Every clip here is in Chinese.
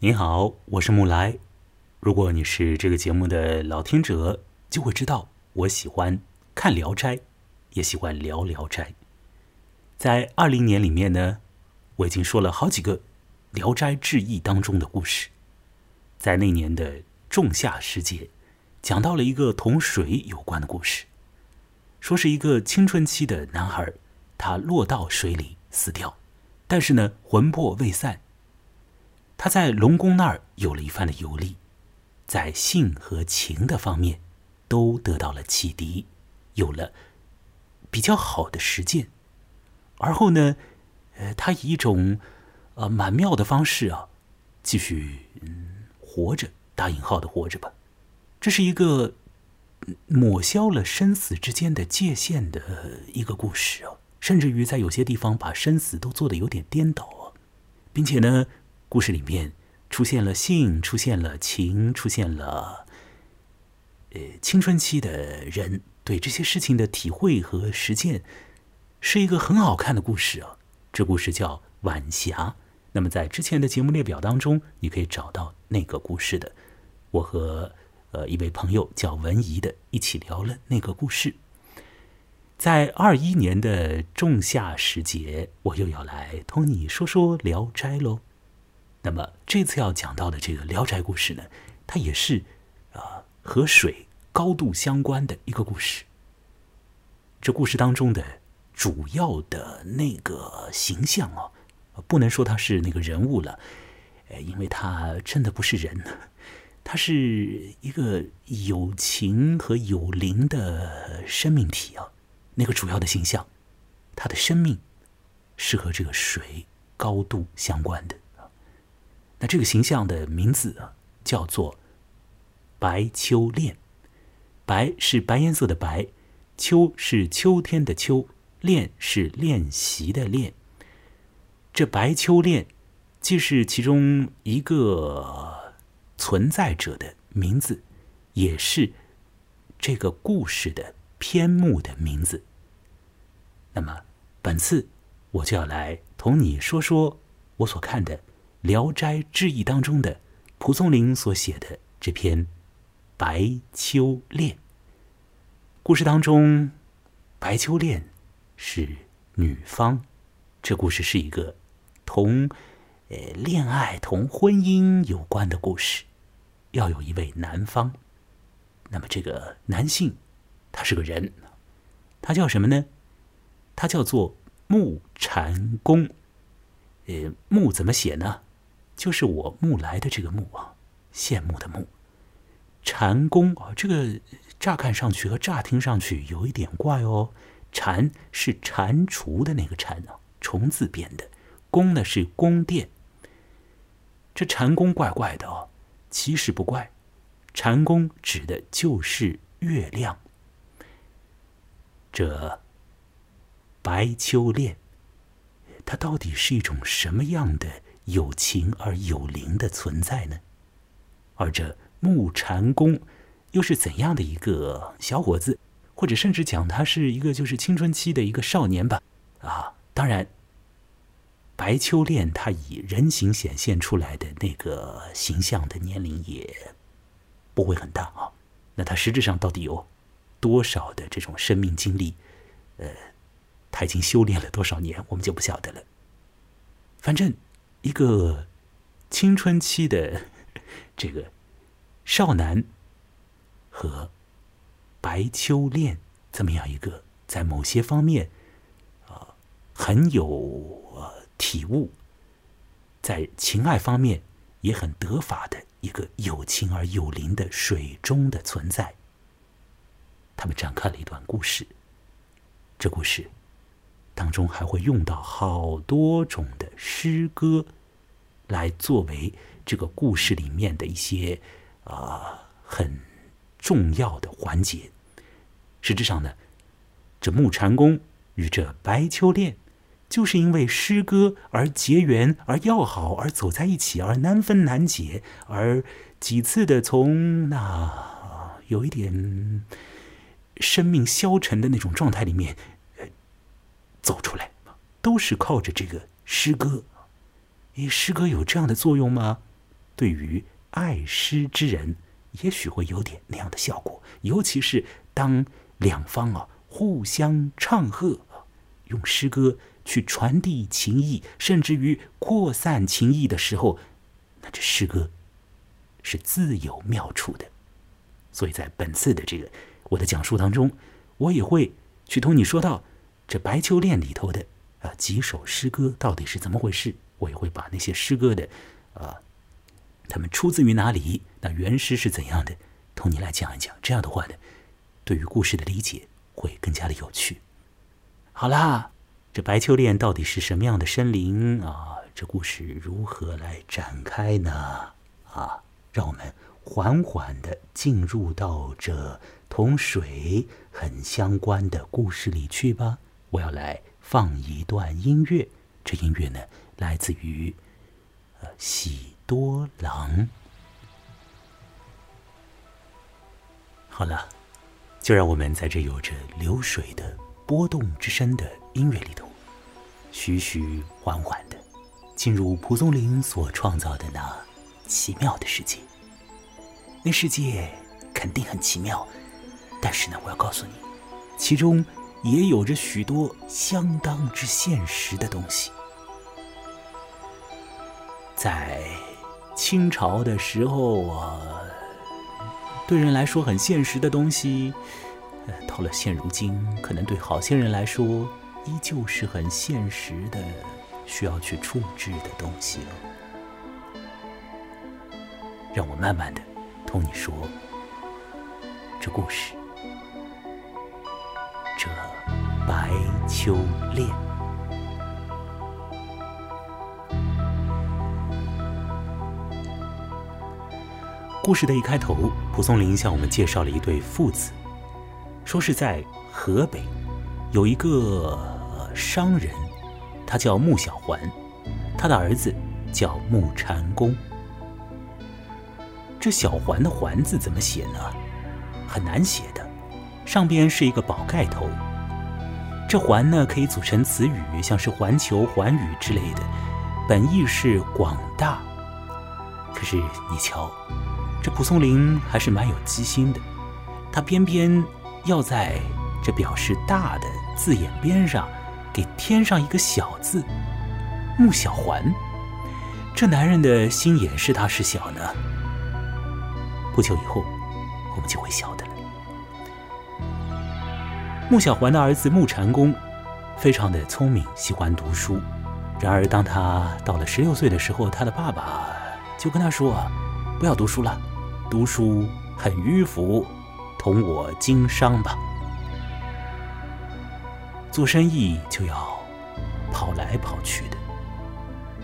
你好，我是木来。如果你是这个节目的老听者，就会知道我喜欢看《聊斋》，也喜欢聊《聊斋》。在二零年里面呢，我已经说了好几个《聊斋志异》当中的故事。在那年的仲夏时节，讲到了一个同水有关的故事，说是一个青春期的男孩，他落到水里死掉，但是呢，魂魄未散。他在龙宫那儿有了一番的游历，在性和情的方面都得到了启迪，有了比较好的实践。而后呢，呃，他以一种呃蛮妙的方式啊，继续嗯活着，打引号的活着吧。这是一个抹消了生死之间的界限的一个故事啊，甚至于在有些地方把生死都做的有点颠倒啊，并且呢。故事里面出现了性，出现了情，出现了呃青春期的人对这些事情的体会和实践，是一个很好看的故事啊。这故事叫《晚霞》。那么在之前的节目列表当中，你可以找到那个故事的。我和呃一位朋友叫文怡的一起聊了那个故事。在二一年的仲夏时节，我又要来同你说说《聊斋》喽。那么这次要讲到的这个《聊斋》故事呢，它也是啊和水高度相关的一个故事。这故事当中的主要的那个形象啊，不能说他是那个人物了，呃，因为他真的不是人，他是一个有情和有灵的生命体啊。那个主要的形象，他的生命是和这个水高度相关的。那这个形象的名字啊，叫做白秋练。白是白颜色的白，秋是秋天的秋，练是练习的练。这白秋练既是其中一个存在者的名字，也是这个故事的篇目的名字。那么，本次我就要来同你说说我所看的。《聊斋志异》当中的蒲松龄所写的这篇《白秋恋》故事当中，白秋恋是女方。这故事是一个同呃恋爱、同婚姻有关的故事，要有一位男方。那么这个男性，他是个人，他叫什么呢？他叫做木禅公。呃，木怎么写呢？就是我木来的这个木啊，羡慕的慕。蟾宫啊，这个乍看上去和乍听上去有一点怪哦。蟾是蟾蜍的那个蟾啊，虫字边的。宫呢是宫殿。这蟾宫怪怪的哦，其实不怪。蟾宫指的就是月亮。这白秋恋，它到底是一种什么样的？有情而有灵的存在呢？而这木禅公又是怎样的一个小伙子？或者甚至讲他是一个就是青春期的一个少年吧？啊，当然，白秋恋他以人形显现出来的那个形象的年龄也不会很大啊。那他实质上到底有多少的这种生命经历？呃，他已经修炼了多少年，我们就不晓得了。反正。一个青春期的 这个少男和白秋恋这么样一个在某些方面啊很有体悟，在情爱方面也很得法的一个有情而有灵的水中的存在，他们展开了一段故事。这故事。当中还会用到好多种的诗歌，来作为这个故事里面的一些啊很重要的环节。实质上呢，这木禅公与这白秋恋，就是因为诗歌而结缘，而要好，而走在一起，而难分难解，而几次的从那有一点生命消沉的那种状态里面。走出来，都是靠着这个诗歌。你，诗歌有这样的作用吗？对于爱诗之人，也许会有点那样的效果。尤其是当两方啊互相唱和，用诗歌去传递情谊，甚至于扩散情谊的时候，那这诗歌是自有妙处的。所以在本次的这个我的讲述当中，我也会去同你说到这《白秋恋》里头的啊几首诗歌到底是怎么回事。我也会把那些诗歌的，啊，他们出自于哪里，那原诗是怎样的，同你来讲一讲。这样的话呢，对于故事的理解会更加的有趣。好啦，这《白秋恋》到底是什么样的森林啊？这故事如何来展开呢？啊，让我们。缓缓的进入到这同水很相关的故事里去吧。我要来放一段音乐，这音乐呢来自于呃喜多郎。好了，就让我们在这有着流水的波动之声的音乐里头，徐徐缓缓的进入蒲松龄所创造的那奇妙的世界。那世界肯定很奇妙，但是呢，我要告诉你，其中也有着许多相当之现实的东西。在清朝的时候啊，对人来说很现实的东西，到了现如今，可能对好些人来说，依旧是很现实的，需要去处置的东西了。让我慢慢的。同你说，这故事，这白秋恋。故事的一开头，蒲松龄向我们介绍了一对父子，说是在河北有一个商人，他叫穆小环，他的儿子叫穆禅公。这小环的“环”字怎么写呢？很难写的，上边是一个宝盖头。这“环”呢，可以组成词语，像是环球、环宇之类的，本意是广大。可是你瞧，这蒲松龄还是蛮有机心的，他偏偏要在这表示大的字眼边上，给添上一个小字“穆小环”。这男人的心眼是大是小呢？不久以后，我们就会晓得了。穆小环的儿子穆禅公非常的聪明，喜欢读书。然而，当他到了十六岁的时候，他的爸爸就跟他说：“不要读书了，读书很迂腐，同我经商吧。做生意就要跑来跑去的。”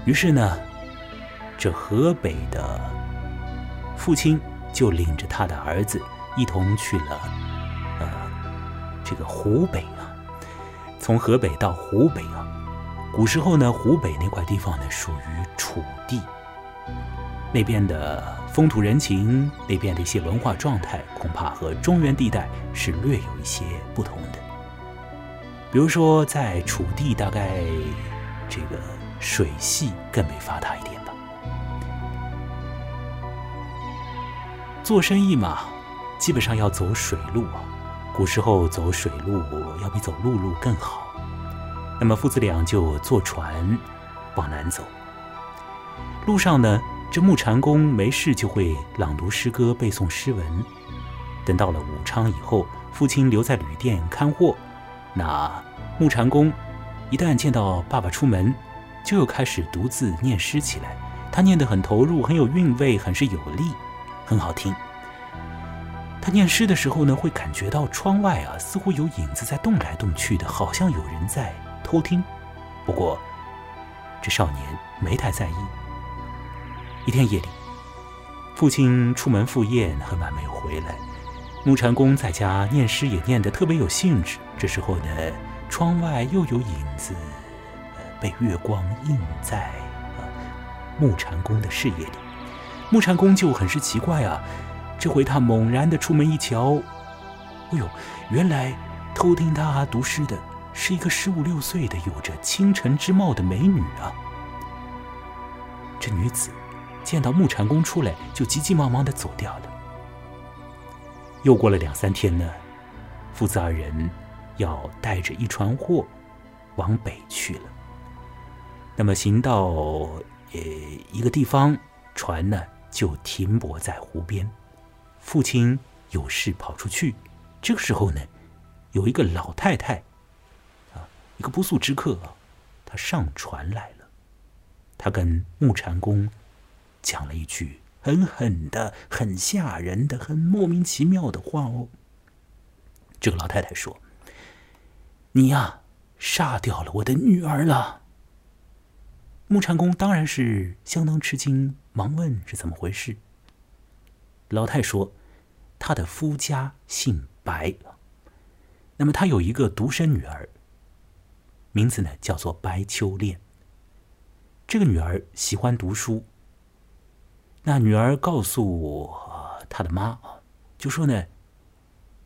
于是呢，这河北的父亲。就领着他的儿子一同去了，呃，这个湖北啊，从河北到湖北啊，古时候呢，湖北那块地方呢属于楚地，那边的风土人情，那边的一些文化状态，恐怕和中原地带是略有一些不同的。比如说，在楚地，大概这个水系更为发达一点吧。做生意嘛，基本上要走水路啊。古时候走水路要比走陆路更好。那么父子俩就坐船往南走。路上呢，这木禅公没事就会朗读诗歌、背诵诗文。等到了武昌以后，父亲留在旅店看货。那木禅公一旦见到爸爸出门，就又开始独自念诗起来。他念得很投入，很有韵味，很是有力。很好听。他念诗的时候呢，会感觉到窗外啊，似乎有影子在动来动去的，好像有人在偷听。不过，这少年没太在意。一天夜里，父亲出门赴宴，很晚没有回来。木禅公在家念诗，也念得特别有兴致。这时候呢，窗外又有影子，被月光映在木禅公的视野里。木禅公就很是奇怪啊，这回他猛然的出门一瞧，哎呦，原来偷听他读诗的是一个十五六岁的、有着倾城之貌的美女啊！这女子见到木禅公出来，就急急忙忙的走掉了。又过了两三天呢，父子二人要带着一船货往北去了。那么行到呃一个地方，船呢就停泊在湖边。父亲有事跑出去，这个时候呢，有一个老太太，啊，一个不速之客啊，他上船来了。他跟木禅公讲了一句很狠的、很吓人的、很莫名其妙的话哦。这个老太太说：“你呀，杀掉了我的女儿了。”木禅公当然是相当吃惊，忙问是怎么回事。老太说：“他的夫家姓白，那么他有一个独生女儿，名字呢叫做白秋恋。”这个女儿喜欢读书，那女儿告诉她的妈就说呢，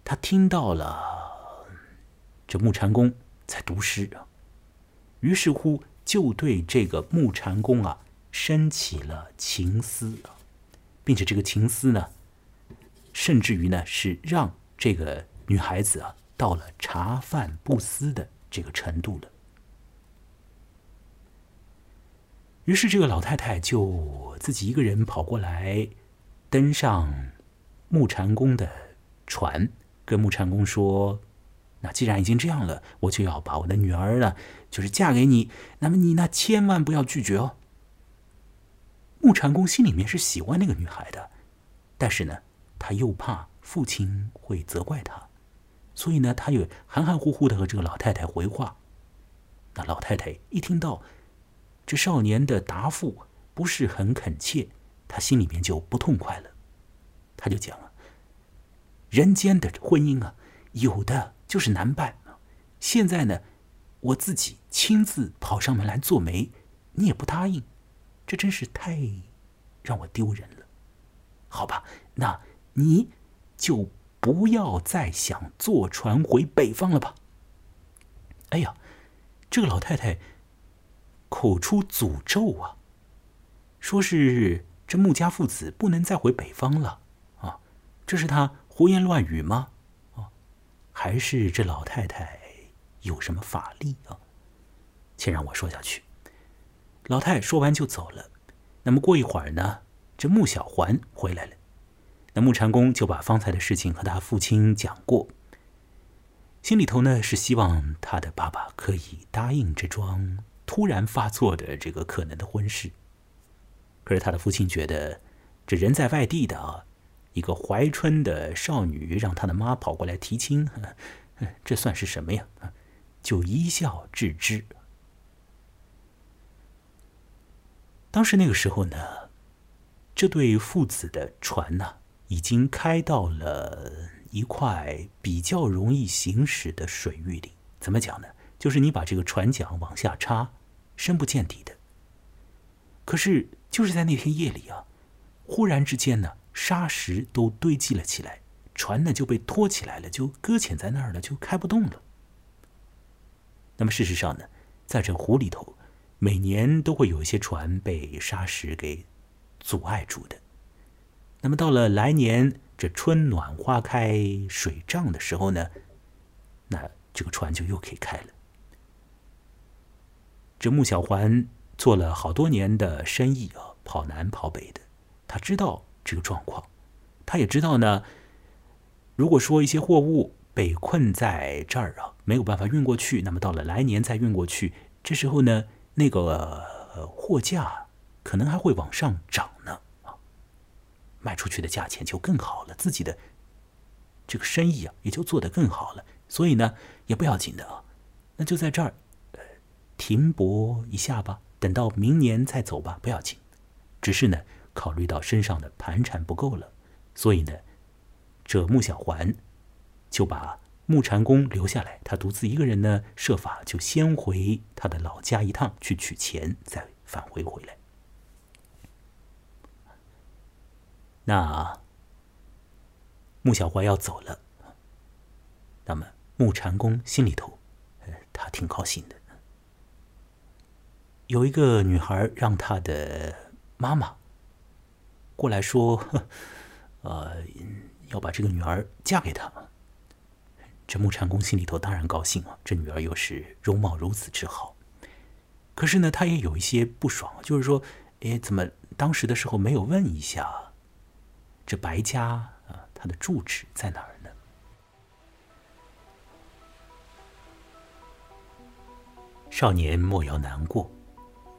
她听到了这木禅公在读诗，于是乎就对这个木禅公啊生起了情思，并且这个情思呢，甚至于呢是让这个女孩子啊到了茶饭不思的这个程度了。于是，这个老太太就自己一个人跑过来，登上木禅公的船，跟木禅公说：“那既然已经这样了，我就要把我的女儿呢，就是嫁给你。那么你呢，千万不要拒绝哦。”木禅公心里面是喜欢那个女孩的，但是呢，他又怕父亲会责怪他，所以呢，他又含含糊糊的和这个老太太回话。那老太太一听到。这少年的答复不是很恳切，他心里面就不痛快了。他就讲了：“人间的婚姻啊，有的就是难办。现在呢，我自己亲自跑上门来做媒，你也不答应，这真是太让我丢人了。好吧，那你就不要再想坐船回北方了吧。”哎呀，这个老太太。口出诅咒啊！说是这穆家父子不能再回北方了啊！这是他胡言乱语吗？啊，还是这老太太有什么法力啊？请让我说下去。老太说完就走了。那么过一会儿呢，这穆小环回来了。那穆禅公就把方才的事情和他父亲讲过，心里头呢是希望他的爸爸可以答应这桩。突然发作的这个可能的婚事，可是他的父亲觉得，这人在外地的啊，一个怀春的少女让他的妈跑过来提亲，这算是什么呀？就一笑置之。当时那个时候呢，这对父子的船呢，已经开到了一块比较容易行驶的水域里。怎么讲呢？就是你把这个船桨往下插。深不见底的。可是就是在那天夜里啊，忽然之间呢，沙石都堆积了起来，船呢就被拖起来了，就搁浅在那儿了，就开不动了。那么事实上呢，在这湖里头，每年都会有一些船被沙石给阻碍住的。那么到了来年这春暖花开、水涨的时候呢，那这个船就又可以开了。这穆小环做了好多年的生意啊，跑南跑北的，他知道这个状况，他也知道呢。如果说一些货物被困在这儿啊，没有办法运过去，那么到了来年再运过去，这时候呢，那个货价可能还会往上涨呢啊，卖出去的价钱就更好了，自己的这个生意啊也就做得更好了。所以呢，也不要紧的啊，那就在这儿。停泊一下吧，等到明年再走吧，不要紧。只是呢，考虑到身上的盘缠不够了，所以呢，这穆小环就把穆禅公留下来，他独自一个人呢，设法就先回他的老家一趟去取钱，再返回回来。那穆小环要走了，那么穆禅公心里头，他挺高兴的。有一个女孩让她的妈妈过来说，呃，要把这个女儿嫁给他。这木禅公心里头当然高兴啊，这女儿又是容貌如此之好。可是呢，他也有一些不爽，就是说，哎，怎么当时的时候没有问一下，这白家啊，他的住址在哪儿呢？少年莫要难过，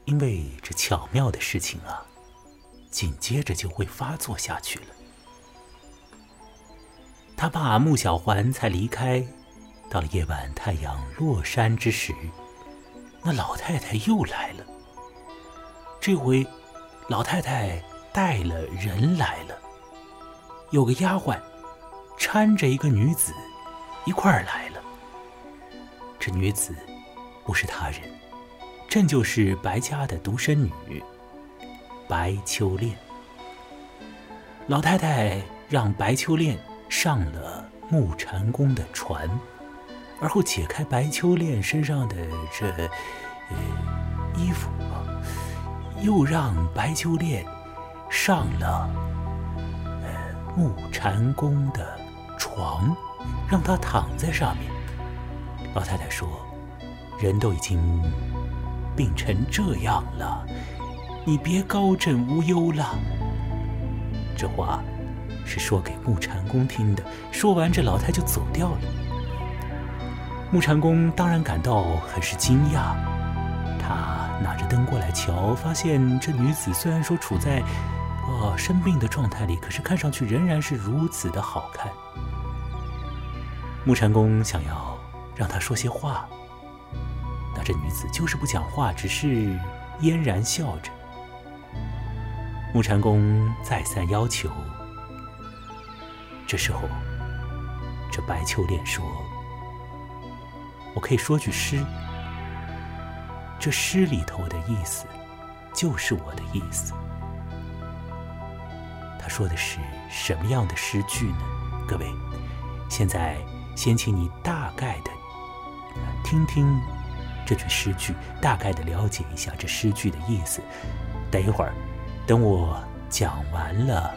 因为这巧妙的事情啊，紧接着就会发作下去了。他爸穆小环才离开，到了夜晚太阳落山之时，那老太太又来了。这回，老太太带了人来了，有个丫鬟搀着一个女子一块儿来了。这女子不是他人，朕就是白家的独生女白秋恋。老太太让白秋恋。上了木禅宫的船，而后解开白秋恋身上的这呃衣服，又让白秋恋上了呃木禅宫的床，让他躺在上面。老太太说：“人都已经病成这样了，你别高枕无忧了。”这话。是说给木禅公听的。说完，这老太就走掉了。木禅公当然感到很是惊讶，他拿着灯过来瞧，发现这女子虽然说处在呃生病的状态里，可是看上去仍然是如此的好看。木禅公想要让她说些话，这女子就是不讲话，只是嫣然笑着。木禅公再三要求。这时候，这白秋莲说：“我可以说句诗，这诗里头的意思，就是我的意思。”他说的是什么样的诗句呢？各位，现在先请你大概的听听这句诗句，大概的了解一下这诗句的意思。等一会儿，等我讲完了。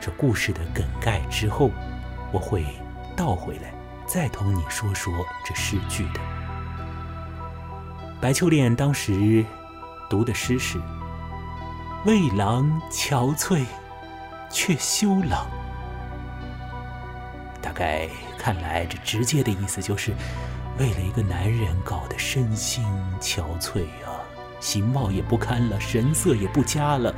这故事的梗概之后，我会倒回来，再同你说说这诗句的。白秋恋当时读的诗是“未郎憔悴，却羞郎”，大概看来这直接的意思就是为了一个男人搞得身心憔悴啊，形貌也不堪了，神色也不佳了。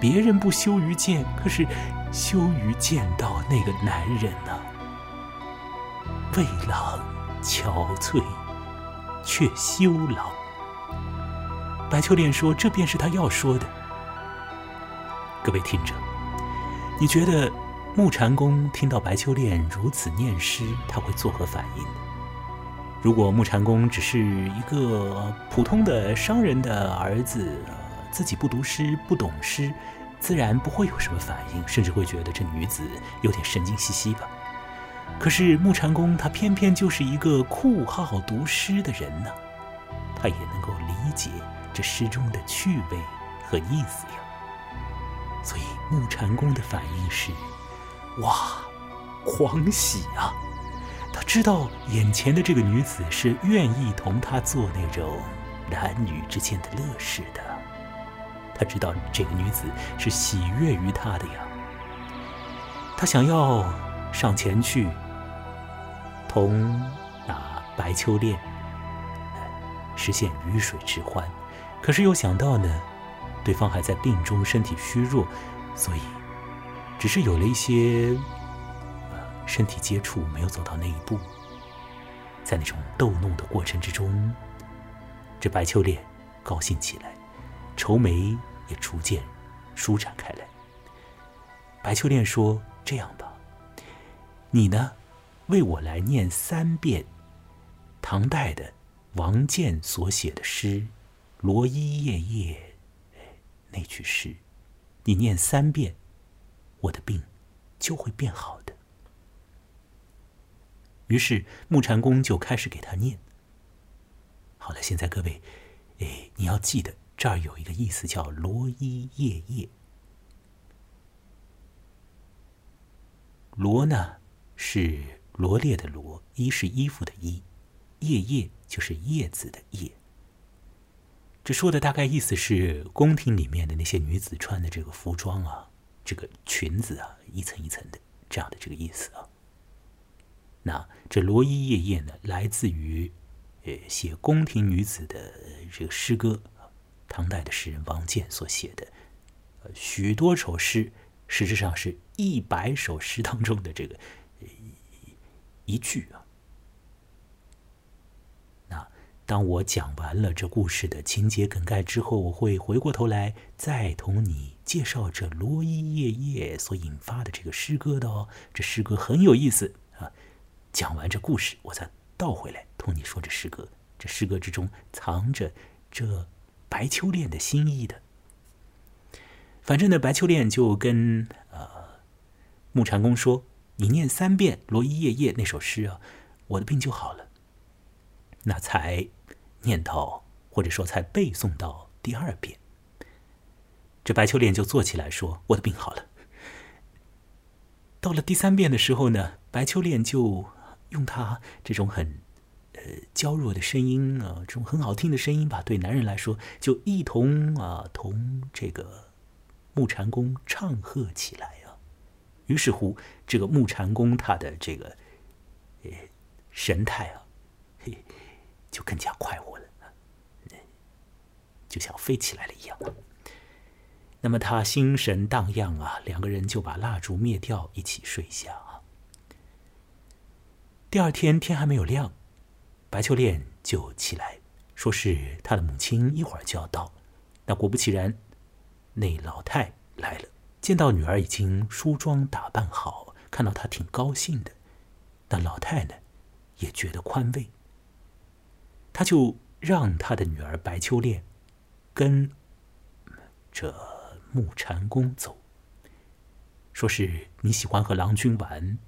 别人不羞于见，可是羞于见到那个男人呢。为郎憔悴，却羞郎。白秋莲说：“这便是他要说的。”各位听着，你觉得木禅公听到白秋莲如此念诗，他会作何反应呢？如果木禅公只是一个普通的商人的儿子，自己不读诗，不懂诗。自然不会有什么反应，甚至会觉得这女子有点神经兮兮吧。可是木禅公他偏偏就是一个酷好读诗的人呢，他也能够理解这诗中的趣味和意思呀。所以木禅公的反应是：哇，狂喜啊！他知道眼前的这个女子是愿意同他做那种男女之间的乐事的。他知道这个女子是喜悦于他的呀，他想要上前去同那白秋恋实现鱼水之欢，可是又想到呢，对方还在病中，身体虚弱，所以只是有了一些身体接触，没有走到那一步。在那种逗弄的过程之中，这白秋恋高兴起来。愁眉也逐渐舒展开来。白秋恋说：“这样吧，你呢，为我来念三遍唐代的王建所写的诗《罗衣夜夜》那句诗，你念三遍，我的病就会变好。”于是木禅公就开始给他念。好了，现在各位，哎，你要记得这儿有一个意思叫罗衣夜夜。罗呢，是罗列的罗，衣是衣服的衣，夜夜就是叶子的叶。这说的大概意思是宫廷里面的那些女子穿的这个服装啊，这个裙子啊，一层一层的这样的这个意思啊。那这罗衣夜夜呢，来自于呃写宫廷女子的这个诗歌，唐代的诗人王建所写的，呃许多首诗，实质上是一百首诗当中的这个一句啊。那当我讲完了这故事的情节梗概之后，我会回过头来再同你介绍这罗伊夜夜所引发的这个诗歌的哦。这诗歌很有意思！讲完这故事，我再倒回来同你说这诗歌。这诗歌之中藏着这白秋恋的心意的。反正呢，白秋恋就跟呃木禅公说：“你念三遍罗伊夜夜那首诗啊，我的病就好了。”那才念到，或者说才背诵到第二遍，这白秋恋就坐起来说：“我的病好了。”到了第三遍的时候呢，白秋恋就用他这种很呃娇弱的声音啊，这种很好听的声音吧，对男人来说，就一同啊同这个木禅公唱和起来啊。于是乎，这个木禅公他的这个呃神态啊，嘿。就更加快活了，就像飞起来了一样。那么他心神荡漾啊，两个人就把蜡烛灭掉，一起睡下。第二天天还没有亮，白秋练就起来，说是他的母亲一会儿就要到。那果不其然，那老太来了，见到女儿已经梳妆打扮好，看到她挺高兴的。那老太呢，也觉得宽慰。他就让他的女儿白秋练跟这木禅公走，说是你喜欢和郎君玩，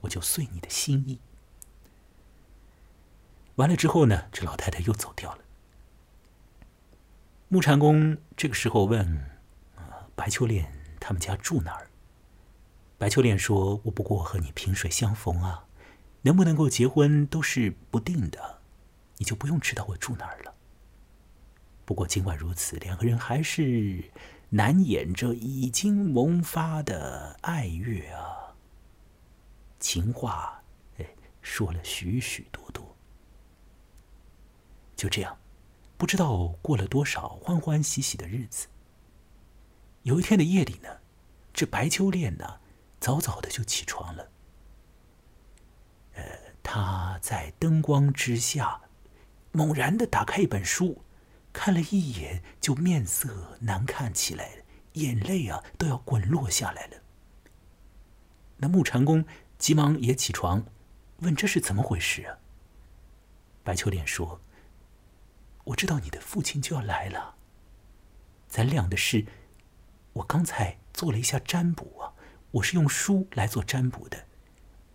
我就遂你的心意。完了之后呢，这老太太又走掉了。木禅公这个时候问白秋莲他们家住哪儿？白秋莲说：“我不过和你萍水相逢啊，能不能够结婚都是不定的。”你就不用知道我住哪儿了。不过尽管如此，两个人还是难掩着已经萌发的爱欲啊，情话哎说了许许多多。就这样，不知道过了多少欢欢喜喜的日子。有一天的夜里呢，这白秋恋呢，早早的就起床了。呃，他在灯光之下。猛然的打开一本书，看了一眼，就面色难看起来，眼泪啊都要滚落下来了。那木禅公急忙也起床，问这是怎么回事啊？白秋莲说：“我知道你的父亲就要来了，咱俩的事，我刚才做了一下占卜啊，我是用书来做占卜的，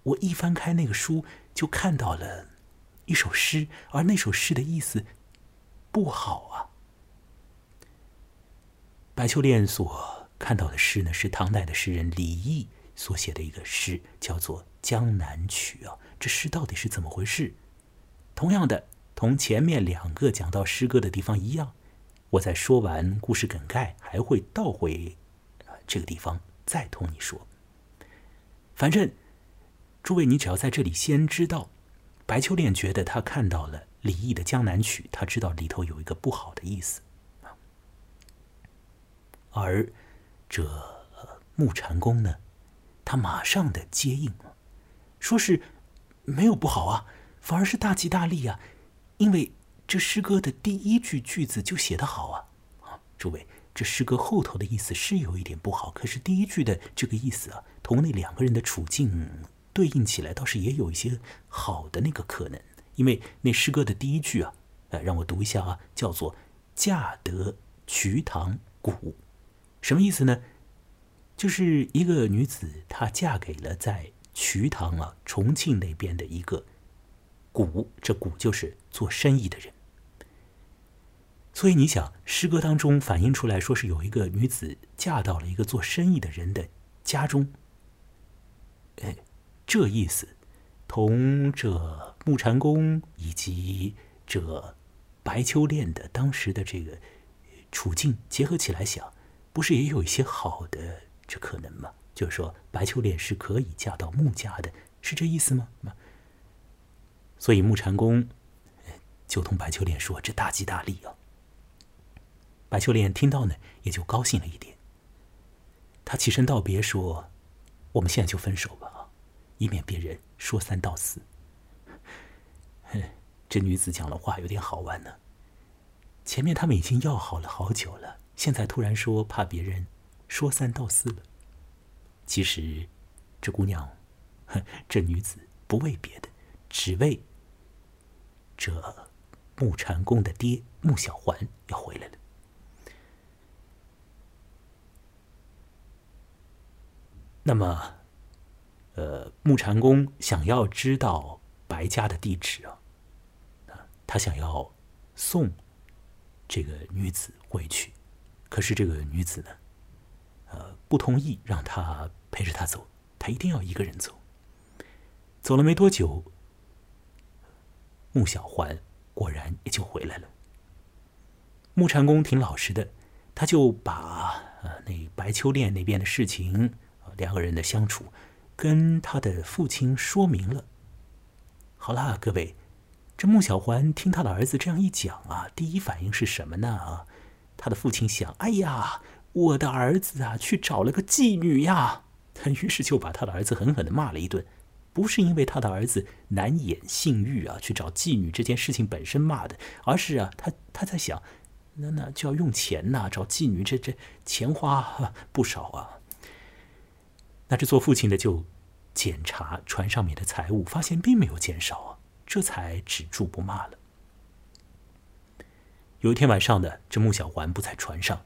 我一翻开那个书，就看到了。”一首诗，而那首诗的意思不好啊。白秋恋所看到的诗呢，是唐代的诗人李益所写的一个诗，叫做《江南曲》啊。这诗到底是怎么回事？同样的，同前面两个讲到诗歌的地方一样，我在说完故事梗概，还会倒回这个地方再同你说。反正，诸位，你只要在这里先知道。白秋恋觉得他看到了李益的《江南曲》，他知道里头有一个不好的意思而这木禅公呢，他马上的接应，说是没有不好啊，反而是大吉大利啊，因为这诗歌的第一句句子就写得好啊啊！诸位，这诗歌后头的意思是有一点不好，可是第一句的这个意思啊，同那两个人的处境。对应起来倒是也有一些好的那个可能，因为那诗歌的第一句啊，呃，让我读一下啊，叫做“嫁得瞿塘古”，什么意思呢？就是一个女子她嫁给了在瞿塘啊重庆那边的一个古，这古就是做生意的人。所以你想，诗歌当中反映出来说是有一个女子嫁到了一个做生意的人的家中。哎，这意思同这木禅公以及这白秋练的当时的这个处境结合起来想，不是也有一些好的这可能吗？就是说，白秋练是可以嫁到穆家的，是这意思吗？所以木禅公就同白秋莲说：“这大吉大利啊！”白秋莲听到呢，也就高兴了一点。他起身道别说：“我们现在就分手吧，以免别人说三道四。”这女子讲的话有点好玩呢。前面他们已经要好了好久了，现在突然说怕别人说三道四了。其实，这姑娘，这女子不为别的，只为这木禅公的爹穆小环要回来了。那么，呃，木禅公想要知道白家的地址啊，啊，他想要送这个女子回去，可是这个女子呢，呃，不同意让他陪着他走，他一定要一个人走。走了没多久，穆小环果然也就回来了。木禅公挺老实的，他就把呃那白秋练那边的事情。两个人的相处，跟他的父亲说明了。好啦，各位，这穆小环听他的儿子这样一讲啊，第一反应是什么呢？他的父亲想：哎呀，我的儿子啊，去找了个妓女呀！他 于是就把他的儿子狠狠的骂了一顿。不是因为他的儿子难掩性欲啊，去找妓女这件事情本身骂的，而是啊，他他在想，那那就要用钱呐，找妓女这这钱花不少啊。那这做父亲的就检查船上面的财物，发现并没有减少啊，这才止住不骂了。有一天晚上呢，这穆小环不在船上，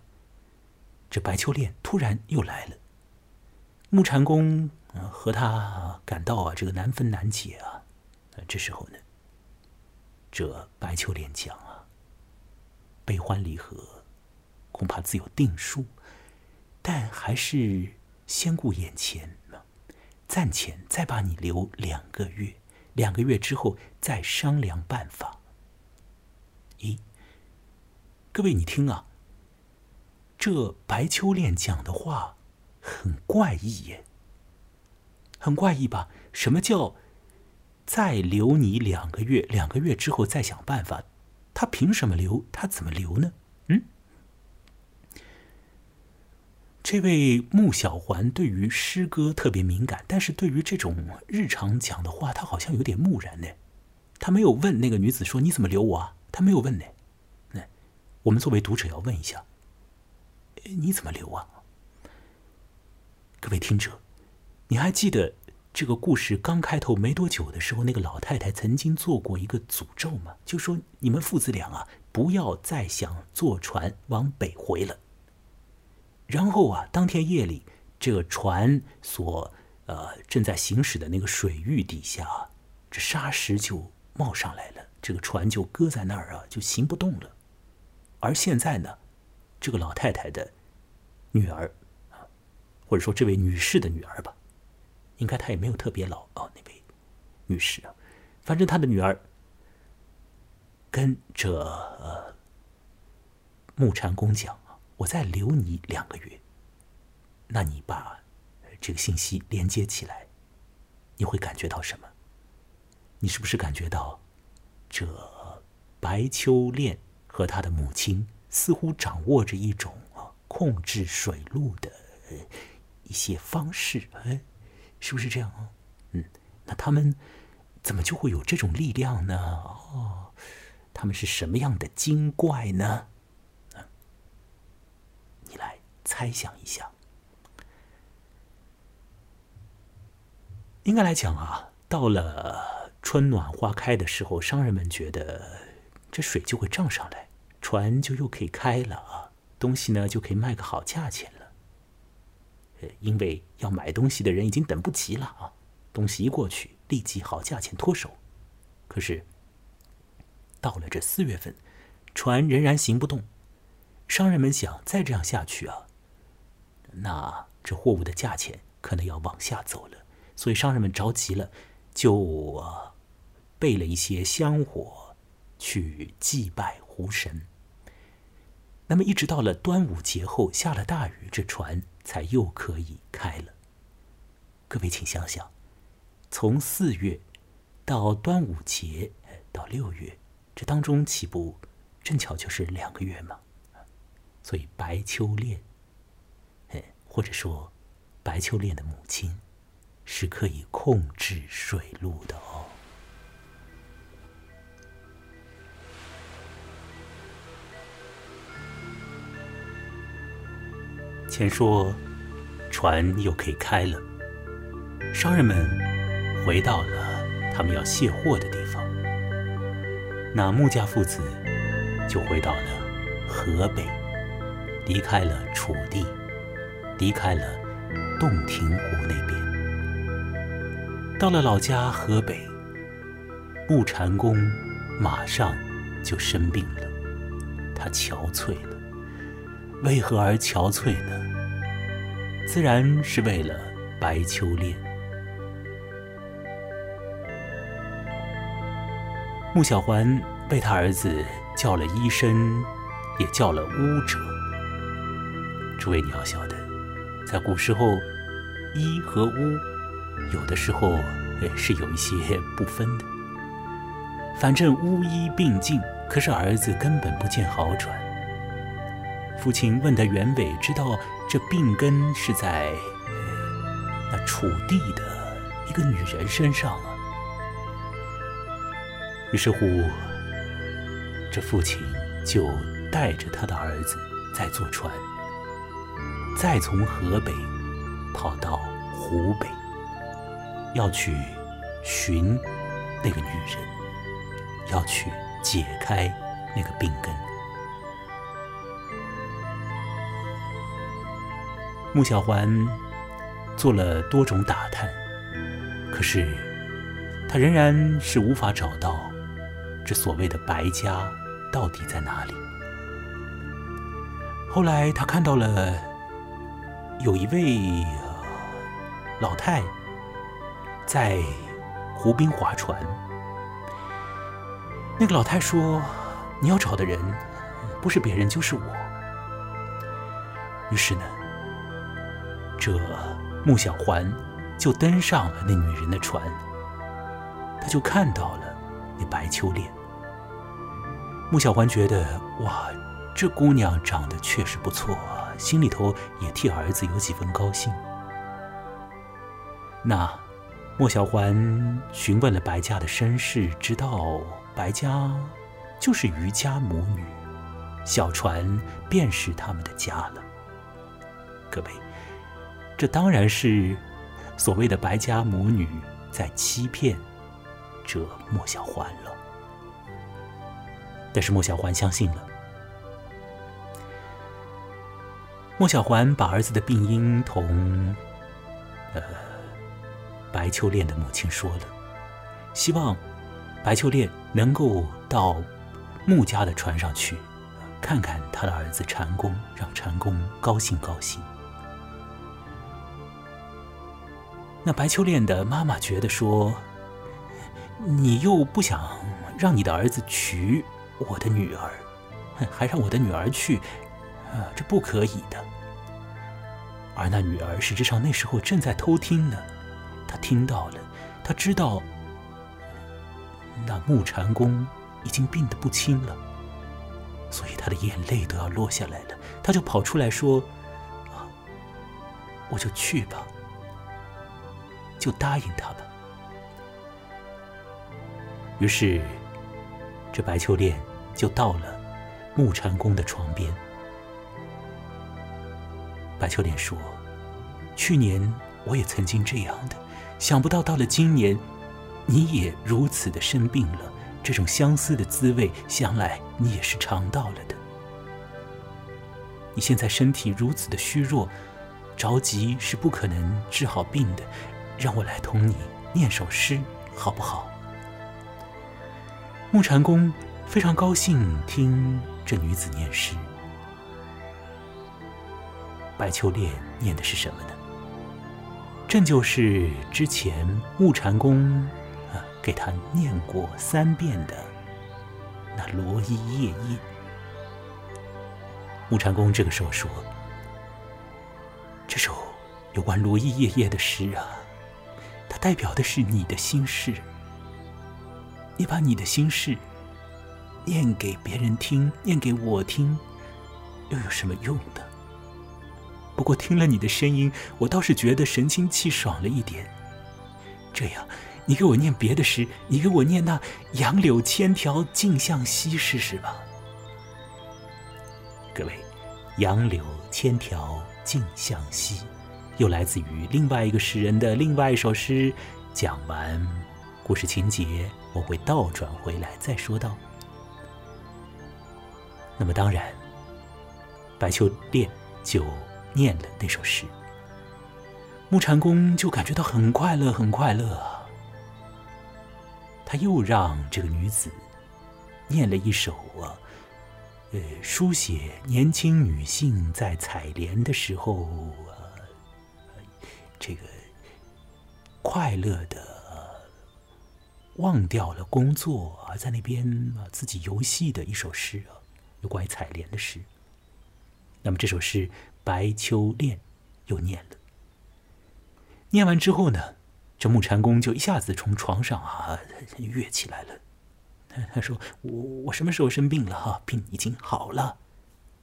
这白秋练突然又来了。穆禅公和他感到啊，这个难分难解啊。这时候呢，这白秋练讲啊，悲欢离合恐怕自有定数，但还是。先顾眼前暂且再把你留两个月，两个月之后再商量办法。咦，各位你听啊，这白秋练讲的话很怪异耶，很怪异吧？什么叫再留你两个月？两个月之后再想办法？他凭什么留？他怎么留呢？嗯？这位穆小环对于诗歌特别敏感，但是对于这种日常讲的话，他好像有点木然呢。他没有问那个女子说：“你怎么留我啊？”他没有问呢。那我们作为读者要问一下：“你怎么留啊？”各位听者，你还记得这个故事刚开头没多久的时候，那个老太太曾经做过一个诅咒吗？就说你们父子俩啊，不要再想坐船往北回了。然后啊，当天夜里，这个船所呃正在行驶的那个水域底下，这沙石就冒上来了，这个船就搁在那儿啊，就行不动了。而现在呢，这个老太太的女儿，或者说这位女士的女儿吧，应该她也没有特别老哦，那位女士啊，反正她的女儿跟着木禅公讲。我再留你两个月，那你把这个信息连接起来，你会感觉到什么？你是不是感觉到这白秋练和他的母亲似乎掌握着一种啊控制水路的一些方式？哎，是不是这样啊？嗯，那他们怎么就会有这种力量呢？哦，他们是什么样的精怪呢？你来猜想一下，应该来讲啊，到了春暖花开的时候，商人们觉得这水就会涨上来，船就又可以开了啊，东西呢就可以卖个好价钱了。因为要买东西的人已经等不及了啊，东西一过去，立即好价钱脱手。可是到了这四月份，船仍然行不动，商人们想再这样下去啊。那这货物的价钱可能要往下走了，所以商人们着急了，就备了一些香火去祭拜湖神。那么一直到了端午节后下了大雨，这船才又可以开了。各位请想想，从四月到端午节到六月，这当中岂不正巧就是两个月吗？所以白秋恋，或者说白秋恋的母亲，是可以控制水路的哦。前说，船又可以开了，商人们回到了他们要卸货的地方。那穆家父子就回到了河北，离开了楚地，离开了洞庭湖那边。到了老家河北，穆禅公马上就生病了，他憔悴了。为何而憔悴呢？自然是为了白秋恋。穆小环为他儿子叫了医生，也叫了巫者。诸位你要晓得，在古时候，医和巫有的时候是有一些不分的。反正巫医并进，可是儿子根本不见好转。父亲问的原委，知道这病根是在那楚地的一个女人身上啊。于是乎，这父亲就带着他的儿子再坐船，再从河北跑到湖北，要去寻那个女人，要去解开那个病根。穆小环做了多种打探，可是他仍然是无法找到这所谓的白家到底在哪里。后来他看到了有一位老太在湖边划船，那个老太说：“你要找的人不是别人，就是我。”于是呢。这穆小环就登上了那女人的船，他就看到了那白秋莲。穆小环觉得哇，这姑娘长得确实不错，心里头也替儿子有几分高兴。那穆小环询问了白家的身世，知道白家就是渔家母女，小船便是他们的家了。各位。这当然是所谓的白家母女在欺骗这莫小环了。但是莫小环相信了。莫小环把儿子的病因同呃白秋恋的母亲说了，希望白秋恋能够到穆家的船上去看看他的儿子禅公，让禅公高兴高兴。那白秋恋的妈妈觉得说：“你又不想让你的儿子娶我的女儿，还让我的女儿去，啊，这不可以的。”而那女儿实质上那时候正在偷听呢，她听到了，她知道那木禅公已经病得不轻了，所以她的眼泪都要落下来了，她就跑出来说：“啊，我就去吧。”就答应他吧。于是，这白秋恋就到了木禅公的床边。白秋恋说：“去年我也曾经这样的，想不到到了今年，你也如此的生病了。这种相思的滋味，想来你也是尝到了的。你现在身体如此的虚弱，着急是不可能治好病的。”让我来同你念首诗，好不好？木禅公非常高兴听这女子念诗。白秋恋念的是什么呢？正就是之前木禅公啊给他念过三遍的那罗衣夜夜。木禅公这个时候说：“这首有关罗衣夜夜的诗啊，代表的是你的心事。你把你的心事念给别人听，念给我听，又有什么用呢？”不过听了你的声音，我倒是觉得神清气爽了一点。这样，你给我念别的诗，你给我念那“杨柳千条径向西”试试吧。各位，“杨柳千条径向西”又来自于另外一个诗人的另外一首诗。讲完故事情节，我会倒转回来再说到。那么当然，白秋恋就。念了那首诗，木禅公就感觉到很快乐，很快乐。他又让这个女子念了一首啊，呃，书写年轻女性在采莲的时候，这个快乐的忘掉了工作，而在那边啊自己游戏的一首诗啊，有关于采莲的诗。那么这首诗。白秋恋又念了，念完之后呢，这木禅公就一下子从床上啊跃起来了。他说：“我我什么时候生病了？哈，病已经好了。”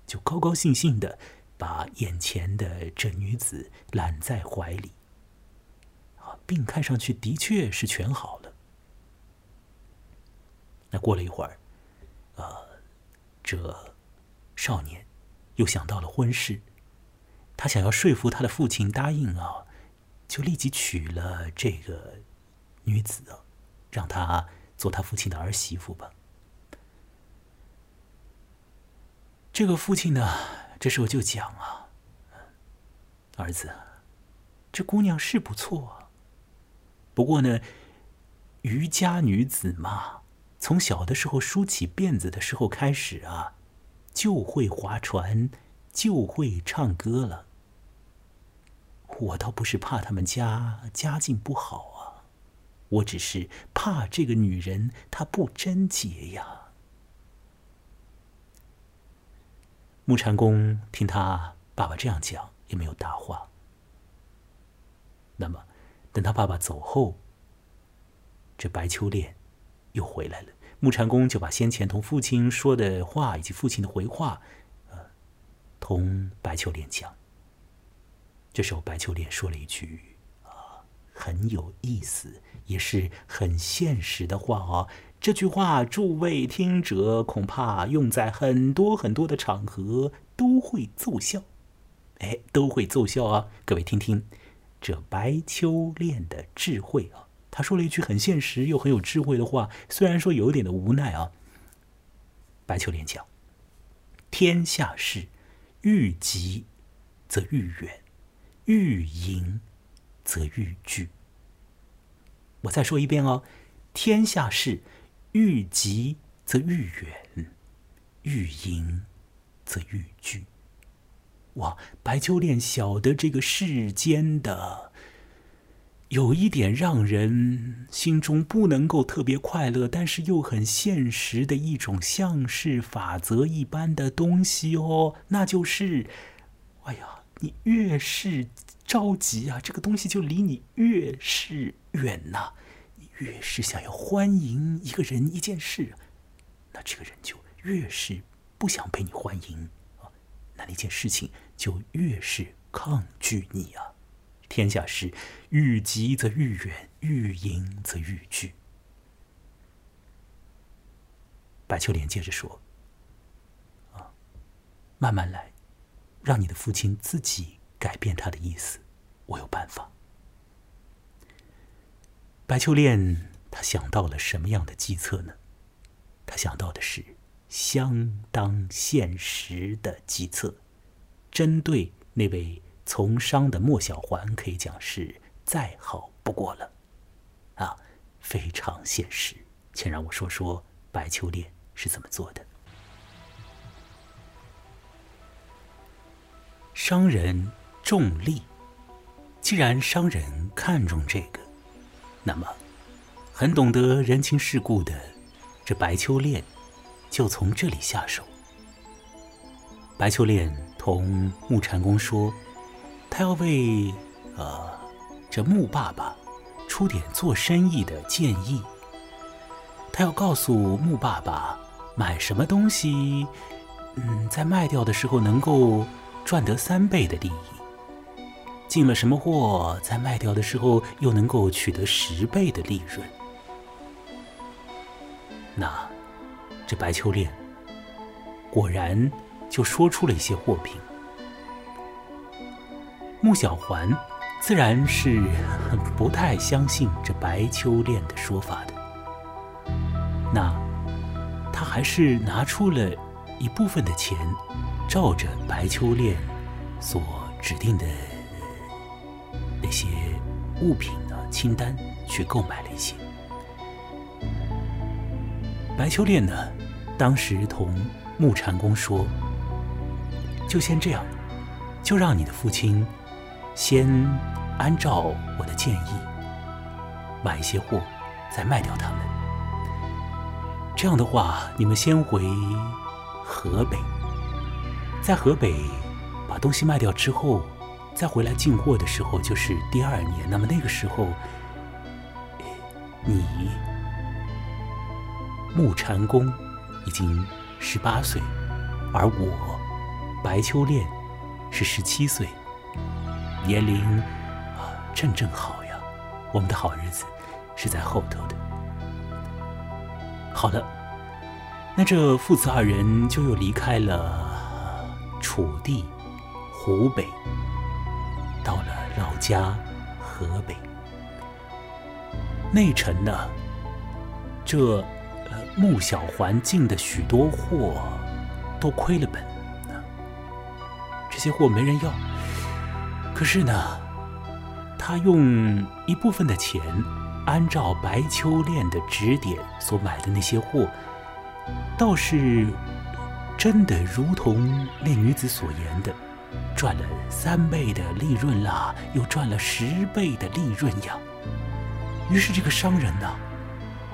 就高高兴兴的把眼前的这女子揽在怀里。啊，病看上去的确是全好了。那过了一会儿，呃，这少年又想到了婚事。他想要说服他的父亲答应啊，就立即娶了这个女子啊，让她做他父亲的儿媳妇吧。这个父亲呢，这时候就讲啊，儿子，这姑娘是不错，不过呢，渔家女子嘛，从小的时候梳起辫子的时候开始啊，就会划船，就会唱歌了。我倒不是怕他们家家境不好啊，我只是怕这个女人她不贞洁呀。木禅公听他爸爸这样讲，也没有答话。那么，等他爸爸走后，这白秋恋又回来了。木禅公就把先前同父亲说的话以及父亲的回话，呃，同白秋恋讲。这时候，白秋莲说了一句啊，很有意思，也是很现实的话啊。这句话，诸位听者恐怕用在很多很多的场合都会奏效，哎，都会奏效啊。各位听听，这白秋莲的智慧啊，他说了一句很现实又很有智慧的话，虽然说有一点的无奈啊。白秋莲讲：“天下事，欲急则愈远。”欲盈则愈剧。我再说一遍哦，天下事，愈急则愈远，愈淫则愈聚。哇，白秋恋晓得这个世间的有一点让人心中不能够特别快乐，但是又很现实的一种像是法则一般的东西哦，那就是，哎呀。你越是着急啊，这个东西就离你越是远呐。越是想要欢迎一个人、一件事，那这个人就越是不想被你欢迎啊。那那件事情就越是抗拒你啊。天下事，愈急则愈远，愈迎则愈惧。白秋莲接着说：“啊，慢慢来。”让你的父亲自己改变他的意思，我有办法。白秋恋他想到了什么样的计策呢？他想到的是相当现实的计策，针对那位从商的莫小环，可以讲是再好不过了，啊，非常现实。请让我说说白秋恋是怎么做的。商人重利，既然商人看重这个，那么很懂得人情世故的这白秋恋，就从这里下手。白秋恋同木禅公说，他要为呃这木爸爸出点做生意的建议。他要告诉木爸爸，买什么东西，嗯，在卖掉的时候能够赚得三倍的利益；进了什么货，在卖掉的时候又能够取得十倍的利润。那这白秋恋果然就说出了一些货品。穆小环自然是不太相信这白秋恋的说法的。那他还是拿出了一部分的钱，照着白秋恋所指定的物品的清单去购买了一些。白秋恋呢，当时同木禅公说：“就先这样，就让你的父亲先按照我的建议买一些货，再卖掉他们。”这样的话，你们先回河北，在河北把东西卖掉之后，再回来进货的时候就是第二年。那么那个时候，你木禅公已经十八岁，而我白秋恋是十七岁，年龄啊正正好呀。我们的好日子是在后头的。好了，那这父子二人就又离开了楚地、湖北，到了老家河北。内城呢，这呃穆小环进的许多货都亏了本，这些货没人要。可是呢，他用一部分的钱。按照白秋恋的指点所买的那些货，倒是真的如同那女子所言的，赚了三倍的利润啦，又赚了十倍的利润呀。于是这个商人呢，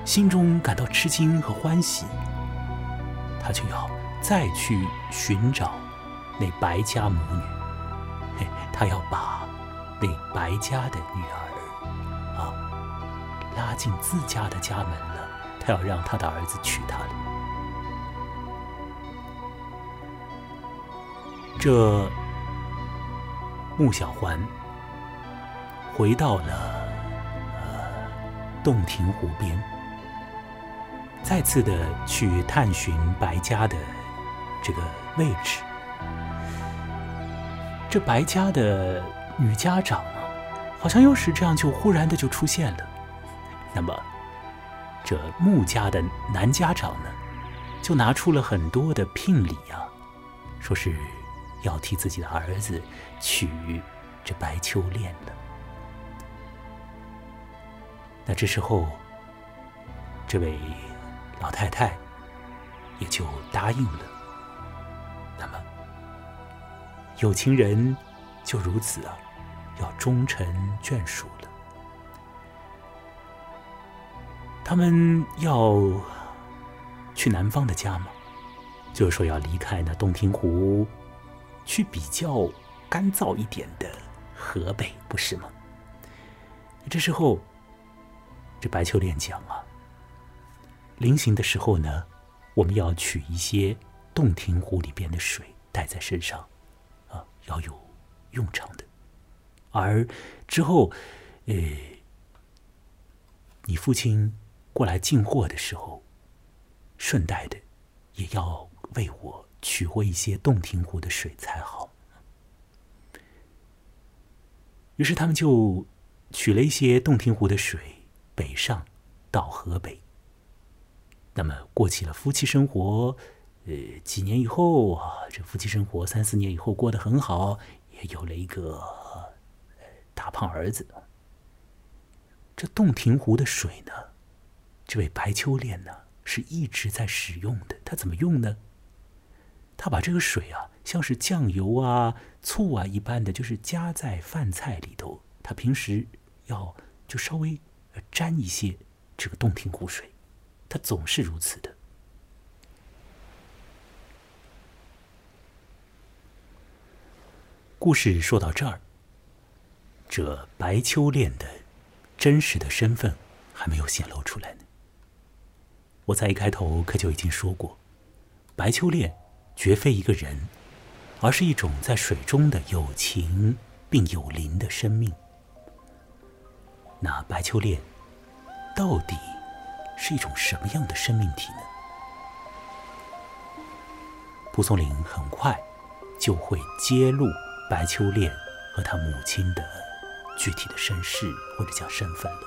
心中感到吃惊和欢喜，他就要再去寻找那白家母女，嘿，他要把那白家的女儿啊。拉进自家的家门了，他要让他的儿子娶她了。这穆小环回到了呃洞庭湖边，再次的去探寻白家的这个位置。这白家的女家长啊，好像又是这样，就忽然的就出现了。那么，这穆家的男家长呢，就拿出了很多的聘礼啊，说是要替自己的儿子娶这白秋恋了。那这时候，这位老太太也就答应了。那么，有情人就如此啊，要终成眷属了。他们要去南方的家吗？就是说要离开那洞庭湖，去比较干燥一点的河北，不是吗？这时候，这白秋莲讲啊，临行的时候呢，我们要取一些洞庭湖里边的水带在身上，啊，要有用场的。而之后，呃，你父亲。过来进货的时候，顺带的也要为我取回一些洞庭湖的水才好。于是他们就取了一些洞庭湖的水，北上到河北。那么过起了夫妻生活，呃，几年以后啊，这夫妻生活三四年以后过得很好，也有了一个大胖儿子。这洞庭湖的水呢？这位白秋恋呢，是一直在使用的。他怎么用呢？他把这个水啊，像是酱油啊、醋啊一般的，就是加在饭菜里头。他平时要就稍微沾一些这个洞庭湖水，他总是如此的。故事说到这儿，这白秋恋的真实的身份还没有显露出来呢。我在一开头可就已经说过，白秋恋绝非一个人，而是一种在水中的有情并有灵的生命。那白秋恋到底是一种什么样的生命体呢？蒲松龄很快就会揭露。白秋恋和他母亲的具体的身世或者叫身份了。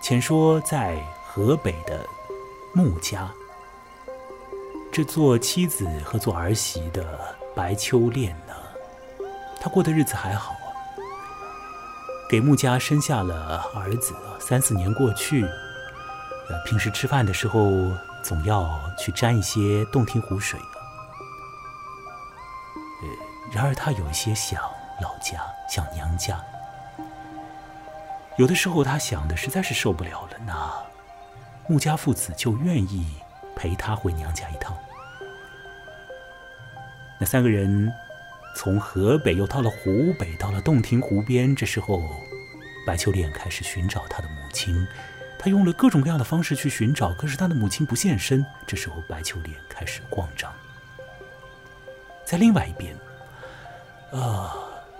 前说在河北的穆家，这做妻子和做儿媳的白秋恋呢，她过的日子还好啊，给穆家生下了儿子三四年过去，呃，平时吃饭的时候总要去沾一些洞庭湖水。然而，他有一些想老家，想娘家。有的时候，他想的实在是受不了了，那穆家父子就愿意陪他回娘家一趟。那三个人从河北又到了湖北，到了洞庭湖边。这时候，白秋莲开始寻找他的母亲，他用了各种各样的方式去寻找，可是他的母亲不现身。这时候，白秋莲开始慌张。在另外一边。啊，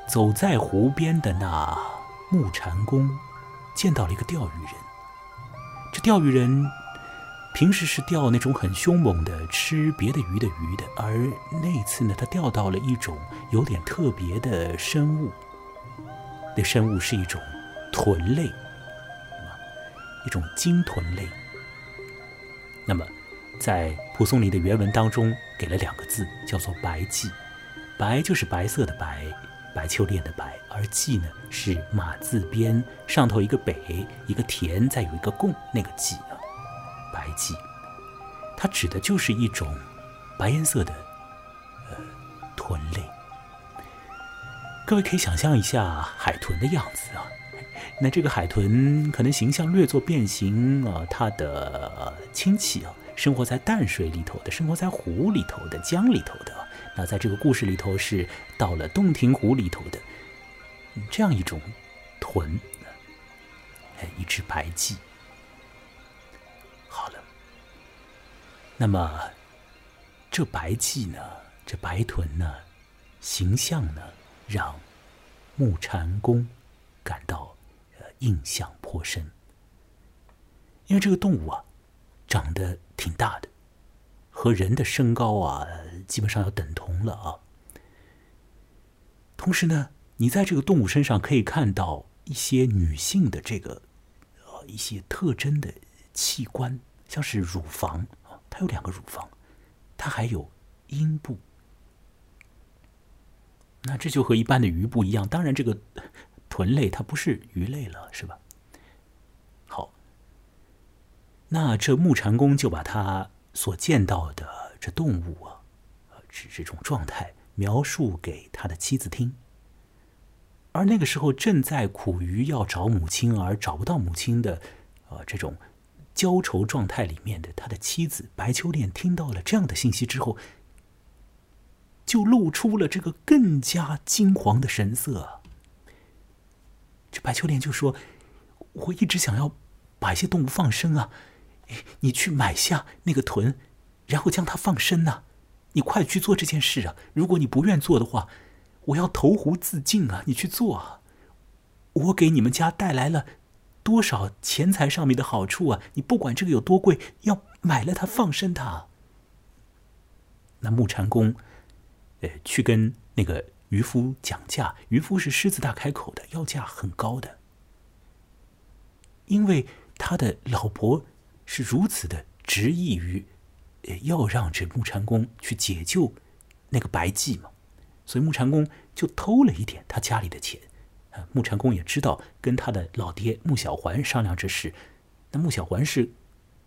走在湖边的那木禅公，见到了一个钓鱼人。这钓鱼人平时是钓那种很凶猛的吃别的鱼的鱼的，而那次呢，他钓到了一种有点特别的生物。那生物是一种豚类，一种鲸豚类。那么，在蒲松龄的原文当中，给了两个字，叫做“白鲫”。白就是白色的白，白秋恋的白，而鲫呢是马字边上头一个北，一个田，再有一个共，那个鲫啊，白鲫，它指的就是一种白颜色的呃豚类。各位可以想象一下海豚的样子啊，那这个海豚可能形象略作变形啊，它的亲戚啊，生活在淡水里头的，生活在湖里头的，江里头的。那在这个故事里头是到了洞庭湖里头的这样一种豚，哎，一只白鲫。那么这白鲫呢，这白豚呢，形象呢，让木禅公感到呃印象颇深，因为这个动物啊，长得挺大的，和人的身高啊。基本上要等同了啊。同时呢，你在这个动物身上可以看到一些女性的这个呃一些特征的器官，像是乳房还，有两个乳房，它还有阴部。那这就和一般的鱼不一样。当然，这个豚类它不是鱼类了，是吧？好，那这木禅公就把他所见到的这动物啊。这这种状态描述给他的妻子听，而那个时候正在苦于要找母亲而找不到母亲的，呃，这种焦愁状态里面的他的妻子白秋莲听到了这样的信息之后，就露出了这个更加惊惶的神色。这白秋莲就说：“我一直想要把一些动物放生啊，你去买下那个豚，然后将它放生呐。”你快去做这件事啊！如果你不愿做的话，我要投湖自尽啊！你去做啊！我给你们家带来了多少钱财上面的好处啊！你不管这个有多贵，要买了它放生它。那木禅公，呃，去跟那个渔夫讲价，渔夫是狮子大开口的，要价很高的，因为他的老婆是如此的执意于。要让这木禅公去解救那个白鲫嘛，所以木禅公就偷了一点他家里的钱。啊，木禅公也知道跟他的老爹穆小环商量这事，那穆小环是，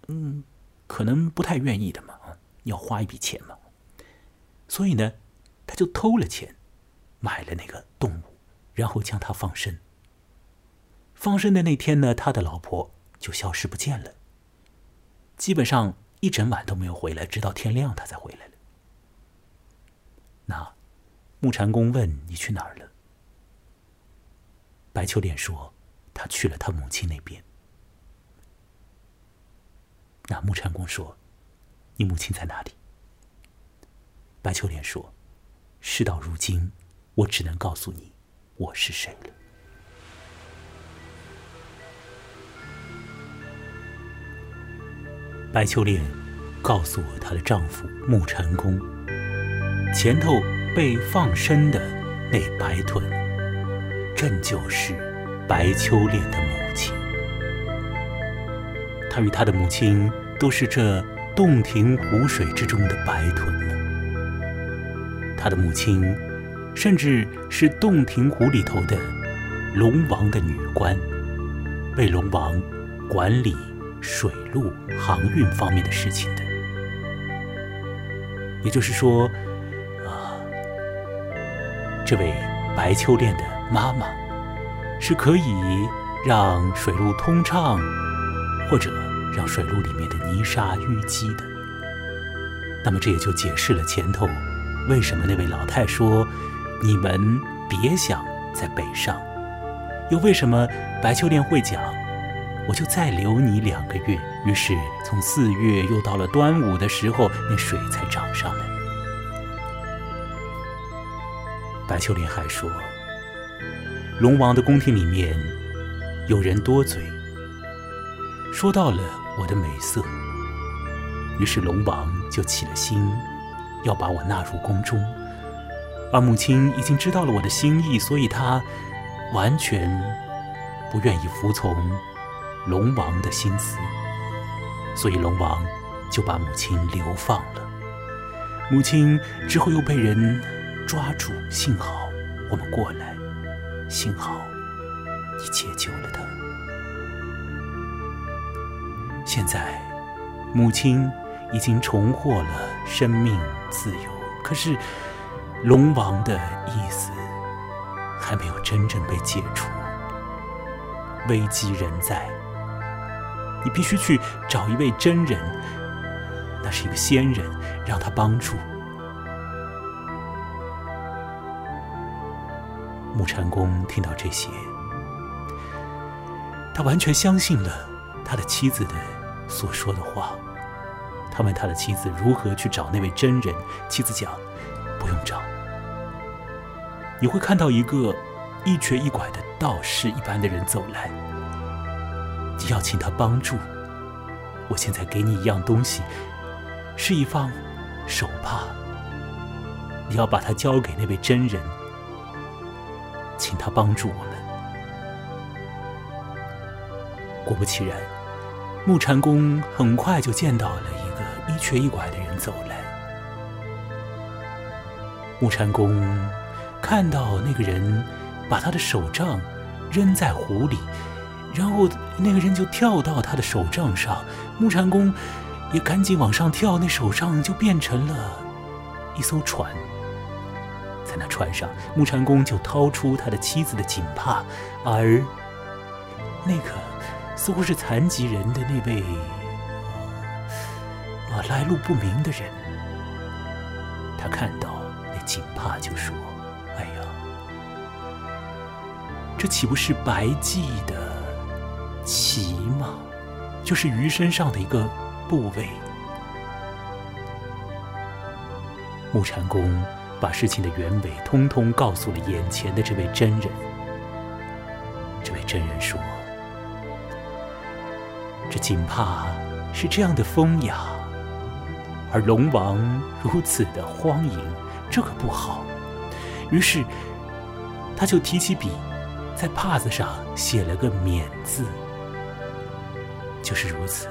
嗯，可能不太愿意的嘛，要花一笔钱嘛，所以呢，他就偷了钱，买了那个动物，然后将它放生。放生的那天呢，他的老婆就消失不见了，基本上一整晚都没有回来，直到天亮他才回来了。那木禅公问：“你去哪儿了？”白秋莲说：“他去了他母亲那边。”那木禅公说：“你母亲在哪里？”白秋莲说：“事到如今，我只能告诉你，我是谁了。”白秋莲告诉我她的丈夫木禅公，前头被放生的那白豚，朕就是白秋莲的母亲。他与他的母亲都是这洞庭湖水之中的白豚了。他的母亲，甚至是洞庭湖里头的龙王的女官，为龙王管理。水路航运方面的事情的，也就是说，啊，这位白秋莲的妈妈是可以让水路通畅，或者让水路里面的泥沙淤积的。那么这也就解释了前头为什么那位老太说你们别想在北上，又为什么白秋莲会讲。我就再留你两个月。于是从四月又到了端午的时候，那水才涨上来。白秋莲还说，龙王的宫廷里面有人多嘴，说到了我的美色，于是龙王就起了心，要把我纳入宫中。而母亲已经知道了我的心意，所以她完全不愿意服从。龙王的心思，所以龙王就把母亲流放了。母亲之后又被人抓住，幸好我们过来，幸好你解救了他。现在母亲已经重获了生命自由，可是龙王的意思还没有真正被解除，危机仍在。你必须去找一位真人，那是一个仙人，让他帮助。木禅公听到这些，他完全相信了他的妻子的所说的话。他问他的妻子如何去找那位真人，妻子讲：“不用找，你会看到一个一瘸一拐的道士一般的人走来。”你要请他帮助。我现在给你一样东西，是一方手帕。你要把它交给那位真人，请他帮助我们。果不其然，木禅公很快就见到了一个一瘸一拐的人走来。木禅公看到那个人把他的手杖扔在湖里。然后那个人就跳到他的手杖上，木禅公也赶紧往上跳，那手杖就变成了一艘船。在那船上，木禅公就掏出他的妻子的锦帕，而那个似乎是残疾人的那位啊来路不明的人，他看到那锦帕就说：“哎呀，这岂不是白鲫的？”鳍吗，就是鱼身上的一个部位。木禅公把事情的原委通通告诉了眼前的这位真人。这位真人说：“这锦帕是这样的风雅，而龙王如此的荒淫，这可不好。”于是他就提起笔，在帕子上写了个“免”字。就是如此，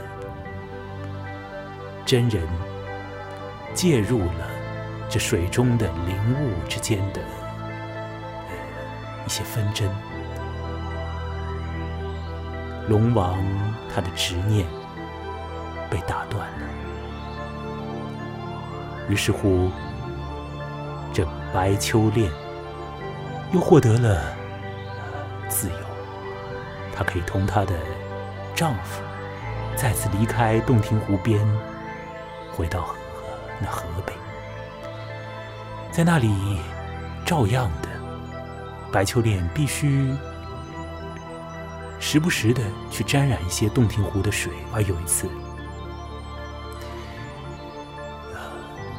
真人介入了这水中的灵物之间的一些纷争。龙王他的执念被打断了，于是乎，这白秋恋又获得了自由。她可以同她的丈夫再次离开洞庭湖边，回到河那河北，在那里照样的，白秋莲必须时不时的去沾染一些洞庭湖的水。而有一次，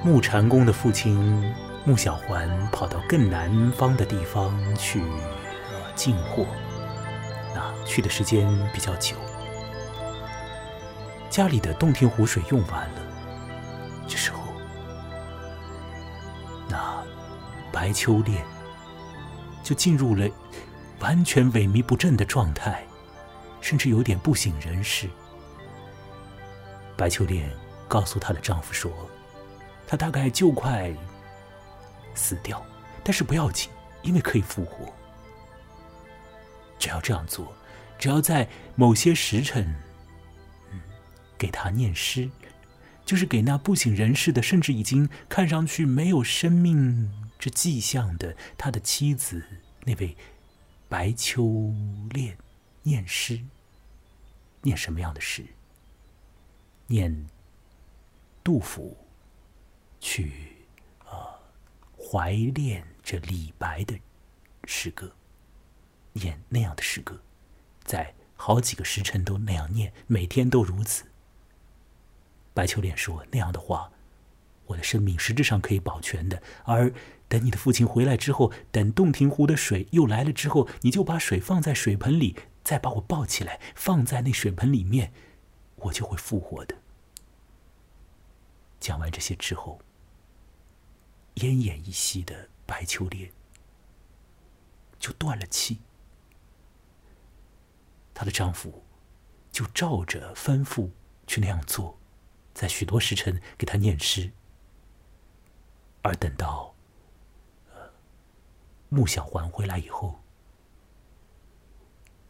木禅宫的父亲。穆小环跑到更南方的地方去进货，那去的时间比较久，家里的洞庭湖水用完了，白秋莲就进入了完全萎靡不振的状态，甚至有点不省人事。白秋莲告诉她的丈夫说：“她大概就快。”死掉，但是不要紧，因为可以复活。只要这样做，只要在某些时辰，嗯，给他念诗，就是给那不省人事的，甚至已经看上去没有生命这迹象的他的妻子那位白秋恋念诗。念什么样的诗？念杜甫去。怀念着李白的诗歌，念那样的诗歌，在好几个时辰都那样念，每天都如此。白秋练说：“那样的话，我的生命实质上可以保全的。而等你的父亲回来之后，等洞庭湖的水又来了之后，你就把水放在水盆里，再把我抱起来，放在那水盆里面，我就会复活的。”讲完这些之后。奄奄一息的白秋莲就断了气，她的丈夫就照着吩咐去那样做，在许多时辰给她念诗，而等到穆小环回来以后，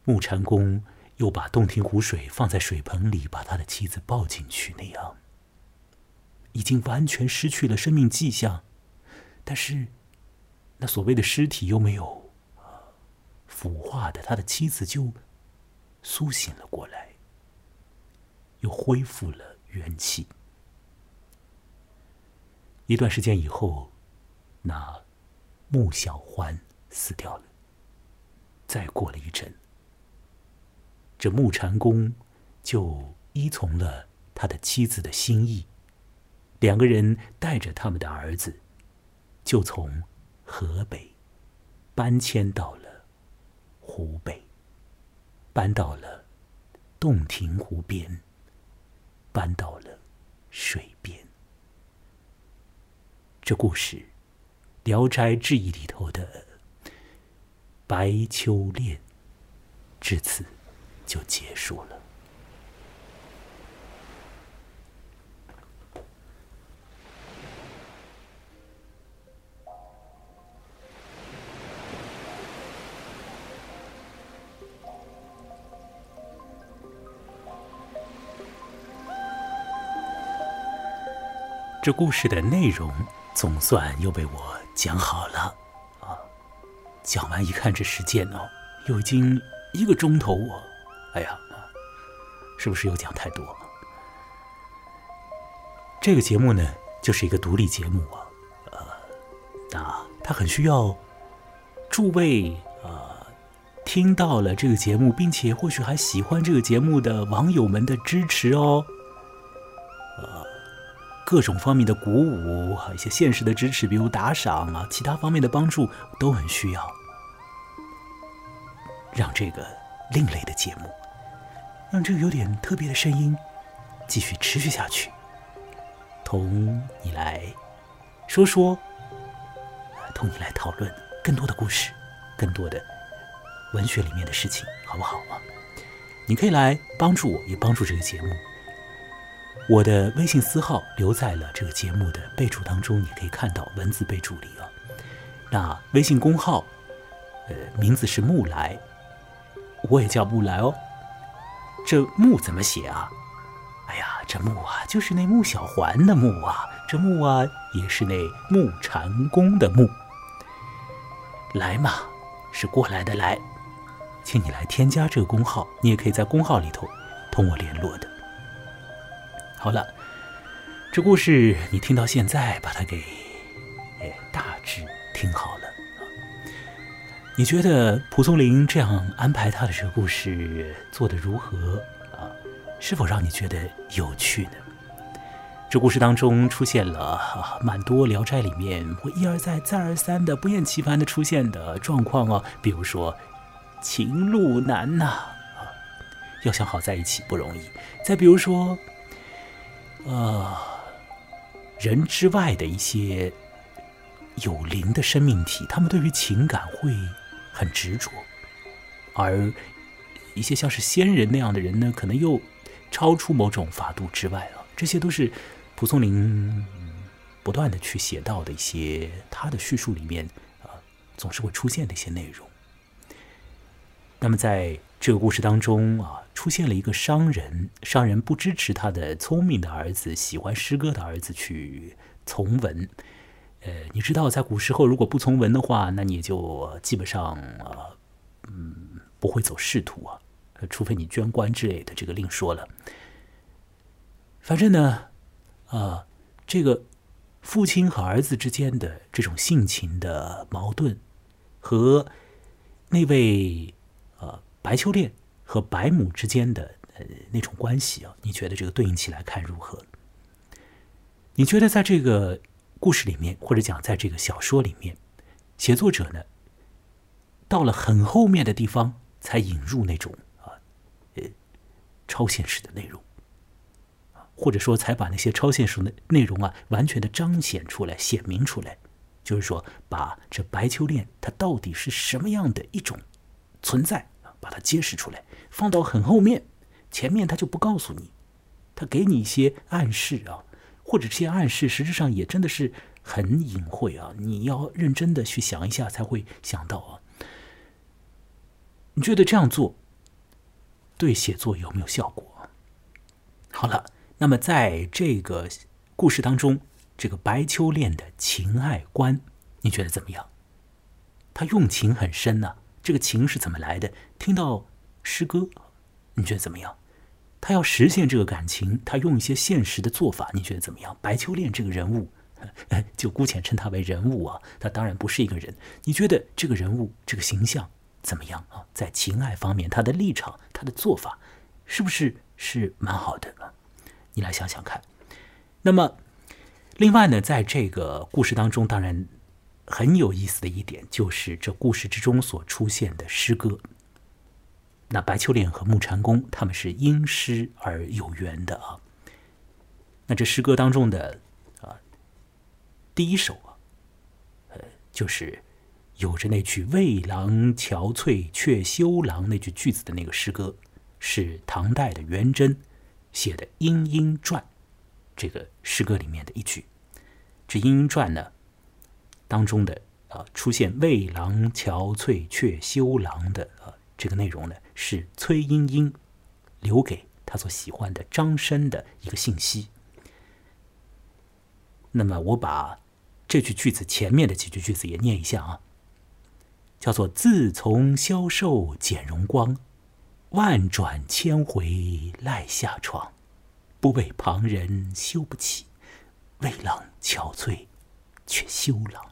穆禅公又把洞庭湖水放在水盆里，把他的妻子抱进去，那样已经完全失去了生命迹象。但是，那所谓的尸体又没有腐化的，他的妻子就苏醒了过来，又恢复了元气。一段时间以后，那穆小欢死掉了。再过了一阵，这穆禅公就依从了他的妻子的心意，两个人带着他们的儿子。就从河北搬迁到了湖北，搬到了洞庭湖边，搬到了水边。这故事《聊斋志异》里头的白秋恋，至此就结束了。这故事的内容总算又被我讲好了啊！讲完一看这时间哦，又已经一个钟头哦，哎呀，是不是又讲太多了？这个节目呢，就是一个独立节目啊，呃，那它很需要诸位啊，听到了这个节目，并且或许还喜欢这个节目的网友们的支持哦。各种方面的鼓舞和，一些现实的支持，比如打赏啊，其他方面的帮助都很需要，让这个另类的节目，让这个有点特别的声音继续持续下去。同你来说说，同你来讨论更多的故事，更多的文学里面的事情，好不好啊？你可以来帮助我，也帮助这个节目。我的微信私号留在了这个节目的备注当中，你可以看到文字备注里啊。那微信公号，呃，名字是木来，我也叫木来哦。这木怎么写啊？哎呀，这木啊，就是那木小环的木啊。这木啊，也是那木禅公的木。来嘛，是过来的来。请你来添加这个公号，你也可以在公号里头同我联络的。好了，这故事你听到现在，把它给哎大致听好了。你觉得蒲松龄这样安排他的这个故事做的如何啊？是否让你觉得有趣呢？这故事当中出现了蛮多《聊斋》里面会一而再、再而三的不厌其烦的出现的状况哦，比如说情路难呐啊，要想好在一起不容易；再比如说，呃，人之外的一些有灵的生命体，他们对于情感会。很执着，而一些像是仙人那样的人呢，可能又超出某种法度之外啊。这些都是蒲松龄不断的去写到的一些他的叙述里面啊，总是会出现的一些内容。那么在这个故事当中啊，出现了一个商人，商人不支持他的聪明的儿子、喜欢诗歌的儿子去从文。呃，你知道，在古时候，如果不从文的话，那你就基本上啊，嗯，不会走仕途啊，除非你捐官之类的，这个另说了。反正呢，啊，这个父亲和儿子之间的这种性情的矛盾，和那位白秋恋和白母之间的呃那种关系啊，你觉得这个对应起来看如何？你觉得在这个？故事里面，或者讲在这个小说里面，写作者呢，到了很后面的地方才引入那种啊，呃，超现实的内容，或者说才把那些超现实的内容啊，完全的彰显出来、显明出来，就是说，把这白秋恋它到底是什么样的一种存在，把它揭示出来，放到很后面，前面他就不告诉你，他给你一些暗示啊。或者这些暗示，实质上也真的是很隐晦啊！你要认真的去想一下，才会想到啊。你觉得这样做对写作有没有效果？好了，那么在这个故事当中，这个白秋恋的情爱观，你觉得怎么样？他用情很深呐，这个情是怎么来的？听到诗歌，你觉得怎么样？他要实现这个感情，他用一些现实的做法，你觉得怎么样？白秋恋这个人物，就姑且称他为人物啊，他当然不是一个人。你觉得这个人物这个形象怎么样啊？在情爱方面，他的立场、他的做法，是不是是蛮好的？你来想想看。那么，另外呢，在这个故事当中，当然很有意思的一点，就是这故事之中所出现的诗歌。那白秋莲和木禅公他们是因诗而有缘的啊。那这诗歌当中的啊第一首啊，呃，就是有着那句“未郎憔悴却休郎”那句句子的那个诗歌，是唐代的元贞写的《莺莺传》这个诗歌里面的一句。这《莺莺传》呢当中的啊出现“魏郎憔悴却休郎”的啊这个内容呢。是崔莺莺留给他所喜欢的张生的一个信息。那么，我把这句句子前面的几句句子也念一下啊，叫做“自从消瘦减容光，万转千回赖下床，不为旁人羞不起，为郎憔悴却羞郎。”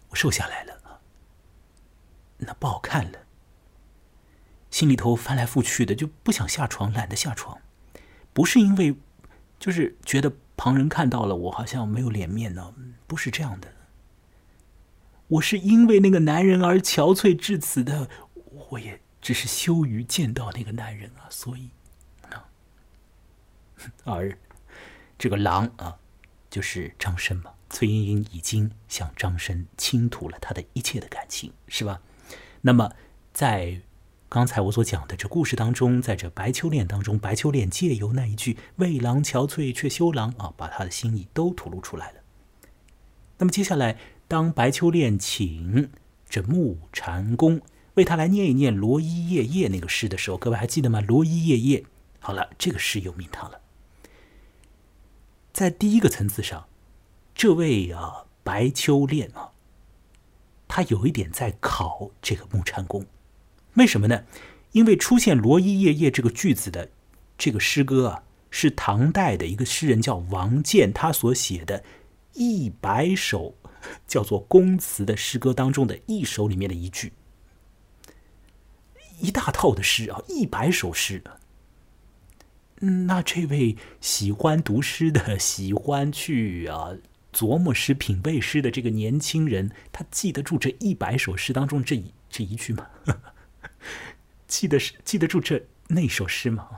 我瘦下来了。那不好看了，心里头翻来覆去的，就不想下床，懒得下床。不是因为，就是觉得旁人看到了我好像没有脸面呢，不是这样的。我是因为那个男人而憔悴至此的，我也只是羞于见到那个男人啊，所以啊，而这个狼啊，就是张生嘛。崔莺莺已经向张生倾吐了他的一切的感情，是吧？那么，在刚才我所讲的这故事当中，在这白秋恋当中，白秋恋借由那一句“为郎憔悴却休郎”啊，把他的心意都吐露出来了。那么接下来，当白秋恋请这木禅公为他来念一念“罗衣夜夜”那个诗的时候，各位还记得吗？“罗衣夜夜”，好了，这个诗有名堂了。在第一个层次上，这位啊白秋恋啊。他有一点在考这个木禅公，为什么呢？因为出现“罗衣夜夜”这个句子的这个诗歌啊，是唐代的一个诗人叫王建，他所写的一百首叫做宫词的诗歌当中的一首里面的一句，一大套的诗啊，一百首诗。那这位喜欢读诗的、喜欢去啊琢磨诗、品味诗的这个年轻人，他记得住这一百首诗当中这一这一句吗？记得是记得住这那首诗吗？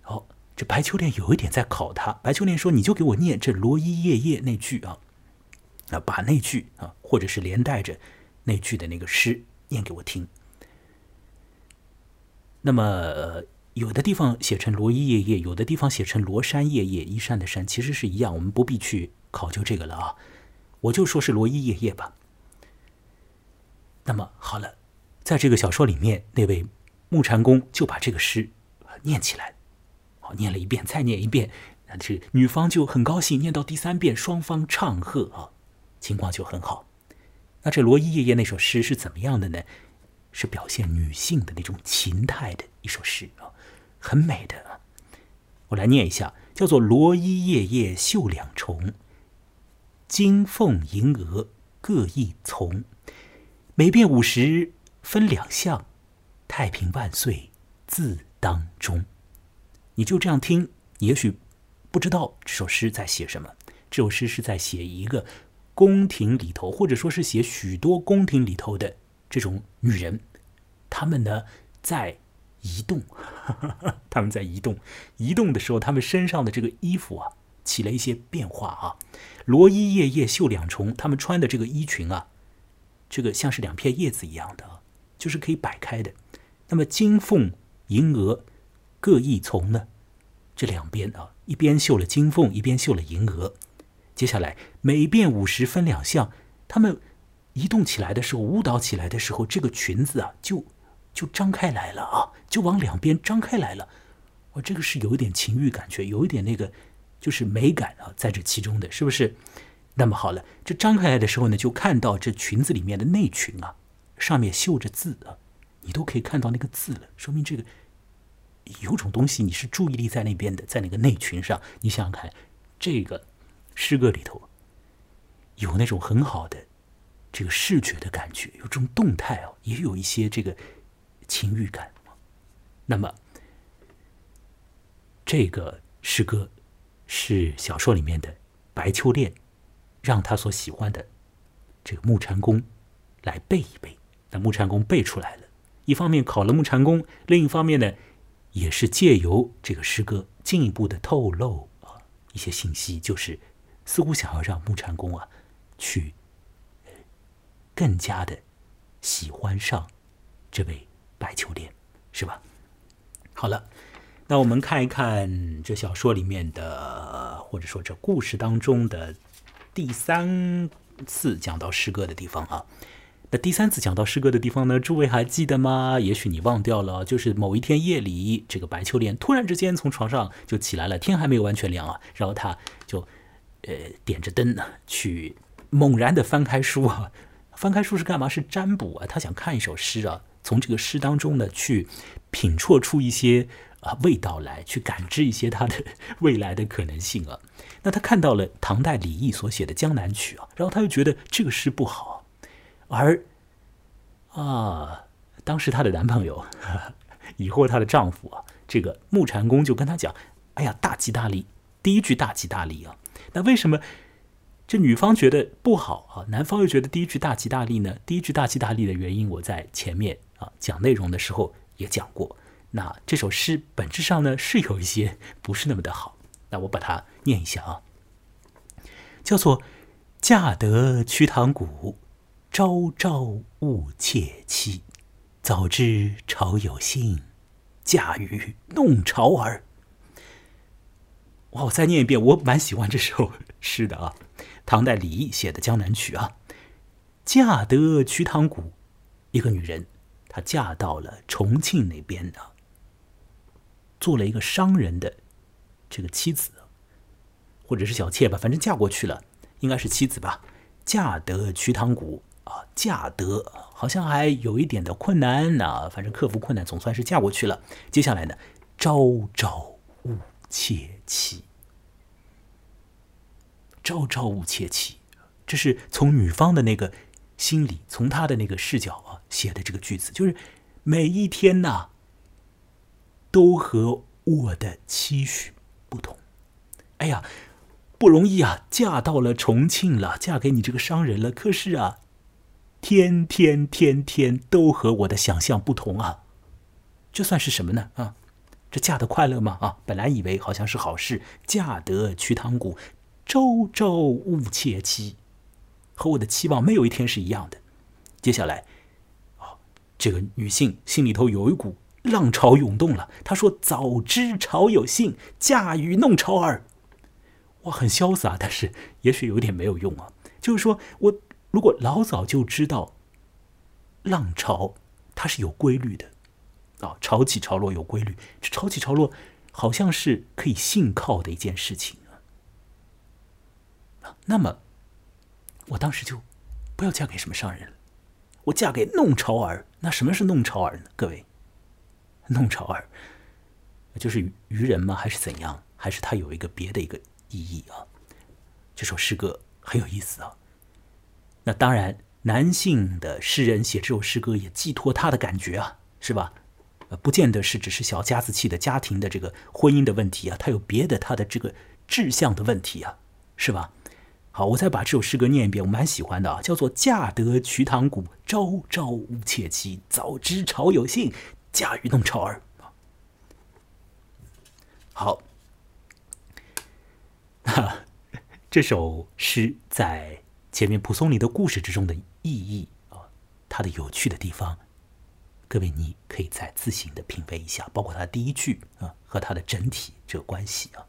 好，这白秋莲有一点在考他。白秋莲说：“你就给我念这‘罗衣夜夜’那句啊，啊，把那句啊，或者是连带着那句的那个诗念给我听。”那么。有的地方写成“罗衣夜夜”，有的地方写成“罗山夜夜”，衣衫的衫其实是一样，我们不必去考究这个了啊。我就说是“罗衣夜夜”吧。那么好了，在这个小说里面，那位木禅公就把这个诗念起来，好，念了一遍，再念一遍，那这女方就很高兴，念到第三遍，双方唱和啊，情况就很好。那这“罗衣夜夜”那首诗是怎么样的呢？是表现女性的那种情态的一首诗啊。很美的啊，我来念一下，叫做“罗衣夜夜绣两重，金凤银蛾各一丛，每遍五十分两项，太平万岁字当中。”你就这样听，也许不知道这首诗在写什么。这首诗是在写一个宫廷里头，或者说是写许多宫廷里头的这种女人，她们呢在。移动，她们在移动，移动的时候，她们身上的这个衣服啊，起了一些变化啊。罗衣夜夜绣两重，他们穿的这个衣裙啊，这个像是两片叶子一样的，就是可以摆开的。那么金凤银蛾各一丛呢，这两边啊，一边绣了金凤，一边绣了银蛾。接下来每遍五十分两项，他们移动起来的时候，舞蹈起来的时候，这个裙子啊就。就张开来了啊，就往两边张开来了。我这个是有一点情欲感觉，有一点那个就是美感啊，在这其中的是不是？那么好了，这张开来的时候呢，就看到这裙子里面的内裙啊，上面绣着字啊，你都可以看到那个字了，说明这个有种东西你是注意力在那边的，在那个内裙上。你想想看，这个诗歌里头有那种很好的这个视觉的感觉，有这种动态啊，也有一些这个。情欲感，那么这个诗歌是小说里面的白秋恋让他所喜欢的这个木禅公来背一背。那木禅公背出来了，一方面考了木禅公，另一方面呢，也是借由这个诗歌进一步的透露啊一些信息，就是似乎想要让木禅公啊去更加的喜欢上这位。白秋恋，是吧？好了，那我们看一看这小说里面的，或者说这故事当中的第三次讲到诗歌的地方啊。那第三次讲到诗歌的地方呢，诸位还记得吗？也许你忘掉了，就是某一天夜里，这个白秋莲突然之间从床上就起来了，天还没有完全亮啊，然后他就呃点着灯呢，去猛然的翻开书啊，翻开书是干嘛？是占卜啊，他想看一首诗啊。从这个诗当中呢，去品啜出一些啊味道来，去感知一些它的未来的可能性啊。那他看到了唐代李益所写的《江南曲》啊，然后他又觉得这个诗不好，而啊，当时她的男朋友，以后她的丈夫啊，这个木禅公就跟他讲：“哎呀，大吉大利，第一句大吉大利啊。”那为什么？这女方觉得不好啊，男方又觉得第一句大吉大利呢？第一句大吉大利的原因，我在前面啊讲内容的时候也讲过。那这首诗本质上呢是有一些不是那么的好。那我把它念一下啊，叫做“嫁得瞿塘古，朝朝误妾妻。早知朝有信，嫁与弄潮儿。”哇，我再念一遍，我蛮喜欢这首诗的啊。唐代李益写的《江南曲》啊，嫁得瞿塘古，一个女人，她嫁到了重庆那边的，做了一个商人的这个妻子，或者是小妾吧，反正嫁过去了，应该是妻子吧。嫁得瞿塘古，啊，嫁得好像还有一点的困难啊，反正克服困难总算是嫁过去了。接下来呢，朝朝误妾妻，朝朝误妾妻，这是从女方的那个心里，从她的那个视角啊写的这个句子，就是每一天呐，都和我的期许不同。哎呀，不容易啊，嫁到了重庆了，嫁给你这个商人了，可是啊。天天天天都和我的想象不同啊，这算是什么呢？啊，这嫁的快乐吗？啊，本来以为好像是好事，嫁得瞿塘古，朝朝误妾妻，和我的期望没有一天是一样的。接下来，啊，这个女性心里头有一股浪潮涌动了。他说：“早知潮有信，嫁与弄潮儿。”哇，很潇洒，但是也许有点没有用啊。就是说我。如果老早就知道，浪潮它是有规律的，啊，潮起潮落有规律，这潮起潮落好像是可以信靠的一件事情啊。那么，我当时就不要嫁给什么商人了，我嫁给弄潮儿。那什么是弄潮儿呢？各位，弄潮儿就是渔人吗？还是怎样？还是它有一个别的一个意义啊？这首诗歌很有意思啊。那当然，男性的诗人写这首诗歌也寄托他的感觉啊，是吧？呃，不见得是只是小家子气的家庭的这个婚姻的问题啊，他有别的他的这个志向的问题啊，是吧？好，我再把这首诗歌念一遍，我蛮喜欢的啊，叫做“嫁得瞿塘古，朝朝误妾妻。早知潮有信，甲鱼弄潮儿。”好，哈，这首诗在。前面蒲松龄的故事之中的意义啊，它的有趣的地方，各位你可以再自行的品味一下，包括它第一句啊和它的整体这个关系啊。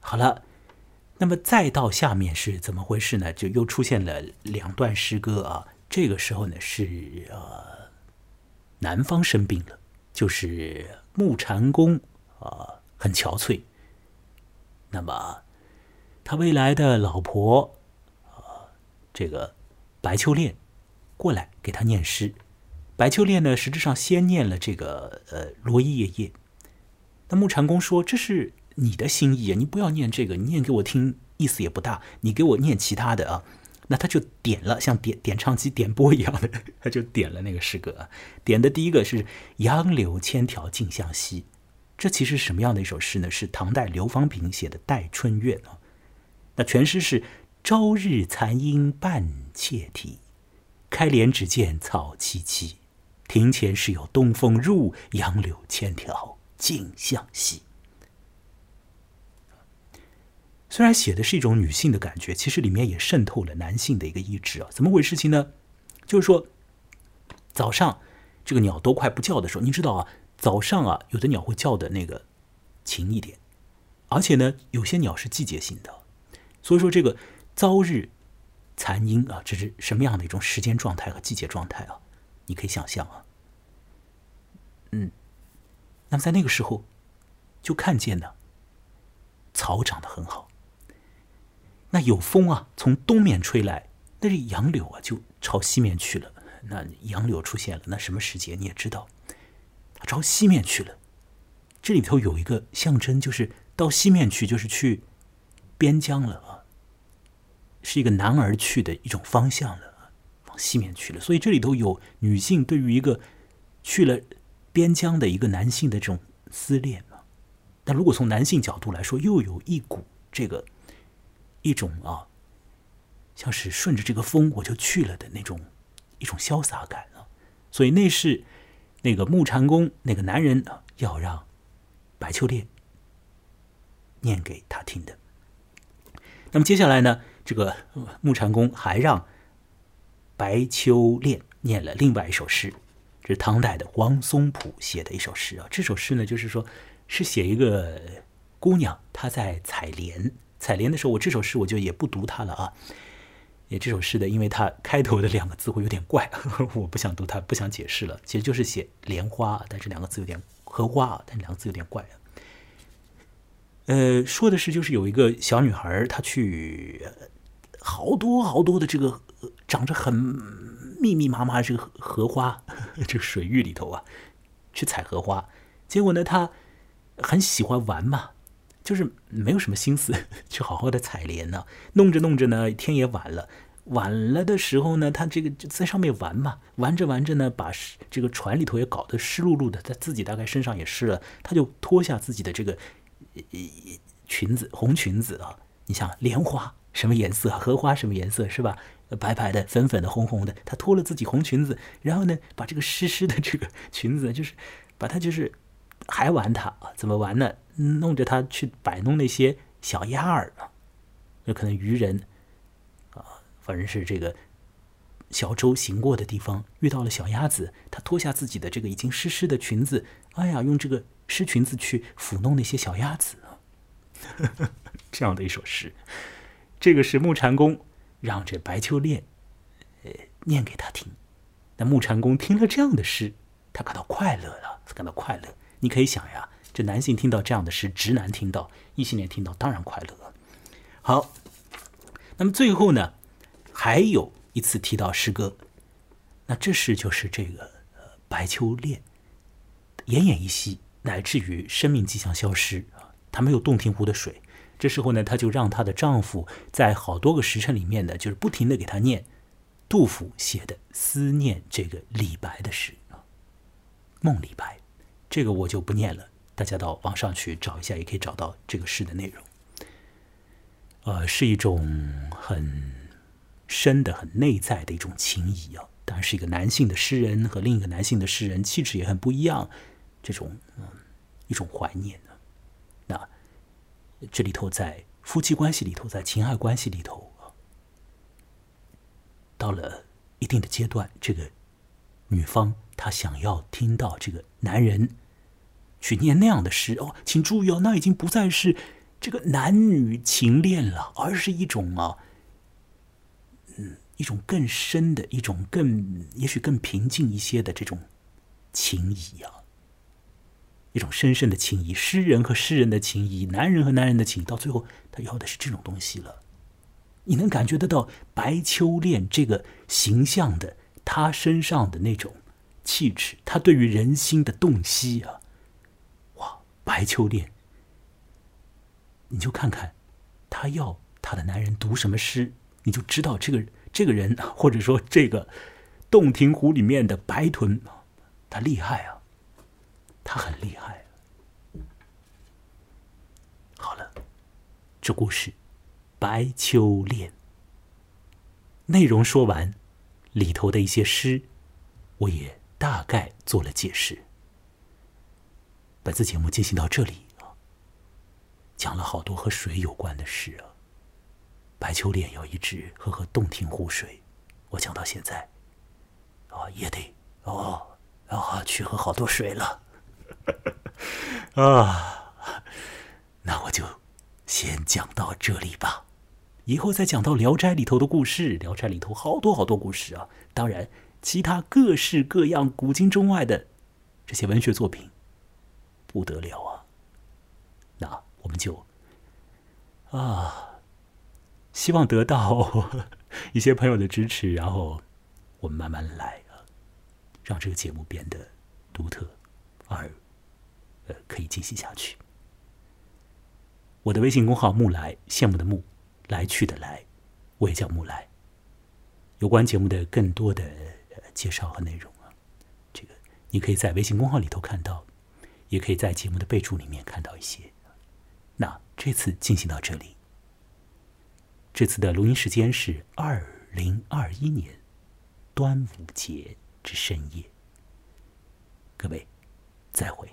好了，那么再到下面是怎么回事呢？就又出现了两段诗歌啊。这个时候呢是呃南方生病了，就是木禅公啊很憔悴，那么他未来的老婆啊。这个白秋练过来给他念诗，白秋练呢，实质上先念了这个呃《罗衣夜夜》。那木禅公说：“这是你的心意啊，你不要念这个，你念给我听意思也不大，你给我念其他的啊。”那他就点了，像点点唱机点播一样的，他就点了那个诗歌。点的第一个是“杨柳千条竞相惜”，这其实什么样的一首诗呢？是唐代刘方平写的《待春怨》啊。那全诗是。朝日残阴半切体，开帘只见草萋萋。庭前时有东风入，杨柳千条竞相惜。虽然写的是一种女性的感觉，其实里面也渗透了男性的一个意志啊。怎么回事？情呢？就是说，早上这个鸟都快不叫的时候，你知道啊，早上啊，有的鸟会叫的那个勤一点，而且呢，有些鸟是季节性的，所以说这个。朝日残阴啊，这是什么样的一种时间状态和季节状态啊？你可以想象啊。嗯，那么在那个时候，就看见呢，草长得很好。那有风啊，从东面吹来，那这杨柳啊就朝西面去了。那杨柳出现了，那什么时节你也知道，它朝西面去了。这里头有一个象征，就是到西面去，就是去边疆了啊。是一个男儿去的一种方向了，往西面去了。所以这里头有女性对于一个去了边疆的一个男性的这种思念嘛。那如果从男性角度来说，又有一股这个一种啊，像是顺着这个风我就去了的那种一种潇洒感啊。所以那是那个木禅公那个男人啊要让白秋烈念给他听的。那么接下来呢？这个木禅公还让白秋练念了另外一首诗，这是唐代的王松浦写的一首诗啊。这首诗呢，就是说是写一个姑娘她在采莲，采莲的时候，我这首诗我就也不读它了啊。也这首诗的，因为它开头的两个字会有点怪，我不想读它，不想解释了。其实就是写莲花，但是两个字有点荷花啊，但两个字有点怪。呃，说的是就是有一个小女孩，她去。好多好多的这个长着很密密麻麻这个荷花，这个水域里头啊，去采荷花。结果呢，她很喜欢玩嘛，就是没有什么心思 去好好的采莲呢。弄着弄着呢，天也晚了。晚了的时候呢，他这个就在上面玩嘛，玩着玩着呢，把这个船里头也搞得湿漉漉的，他自己大概身上也湿了，他就脱下自己的这个裙子，红裙子啊。你像莲花什么颜色，荷花什么颜色，是吧？白白的、粉粉的、红红的，他脱了自己红裙子，然后呢，把这个湿湿的这个 裙子，就是把它就是还玩它啊？怎么玩呢？弄着他去摆弄那些小鸭儿啊，有可能渔人啊。反正是这个小舟行过的地方遇到了小鸭子，他脱下自己的这个已经湿湿的裙子，哎呀，用这个湿裙子去抚弄那些小鸭子，这样的一首诗。这个是木禅公让这白秋练呃念给他听。那木禅公听了这样的诗，他感到快乐了，感到快乐。你可以想呀，这男性听到这样的诗，直男听到，异性恋听到，当然快乐。好，那么最后呢？还有一次提到诗歌，那这是就是这个呃白秋恋奄奄一息，乃至于生命即将消失啊！她没有洞庭湖的水，这时候呢，她就让她的丈夫在好多个时辰里面呢，就是不停的给她念杜甫写的思念这个李白的诗啊，《梦李白》，这个我就不念了，大家到网上去找一下，也可以找到这个诗的内容。呃，是一种很。深的、很内在的一种情谊啊，当然是一个男性的诗人和另一个男性的诗人气质也很不一样，这种嗯一种怀念呢。那这里头在夫妻关系里头，在情爱关系里头，到了一定的阶段，这个女方她想要听到这个男人去念那样的诗哦，请注意哦，那已经不再是这个男女情恋了，而是一种啊。嗯一种更深的一种更也许更平静一些的这种情谊啊，一种深深的情谊，诗人和诗人的情谊，男人和男人的情，到最后他要的是这种东西了。你能感觉得到白秋恋这个形象的他身上的那种气质，他对于人心的洞悉啊，白秋恋，你就看看他要他的男人读什么诗，你就知道这个。这个人，或者说这个洞庭湖里面的白豚，他厉害啊，他很厉害。好了，这故事《白秋恋》内容说完，里头的一些诗，我也大概做了解释。本次节目进行到这里啊，讲了好多和水有关的事啊。白秋莲要一直喝喝洞庭湖水，我讲到现在，啊，也得哦，啊，去喝好多水了，啊，那我就先讲到这里吧，以后再讲到《聊斋》里头的故事，《聊斋》里头好多好多故事啊，当然，其他各式各样古今中外的这些文学作品，不得了啊，那我们就啊。希望得到 一些朋友的支持，然后我们慢慢来啊，让这个节目变得独特，而呃可以进行下去。我的微信公号“木来”，羡慕的木，来去的来，我也叫木来。有关节目的更多的介绍和内容啊，这个你可以在微信公号里头看到，也可以在节目的备注里面看到一些。那这次进行到这里。这次的录音时间是二零二一年端午节之深夜。各位，再会。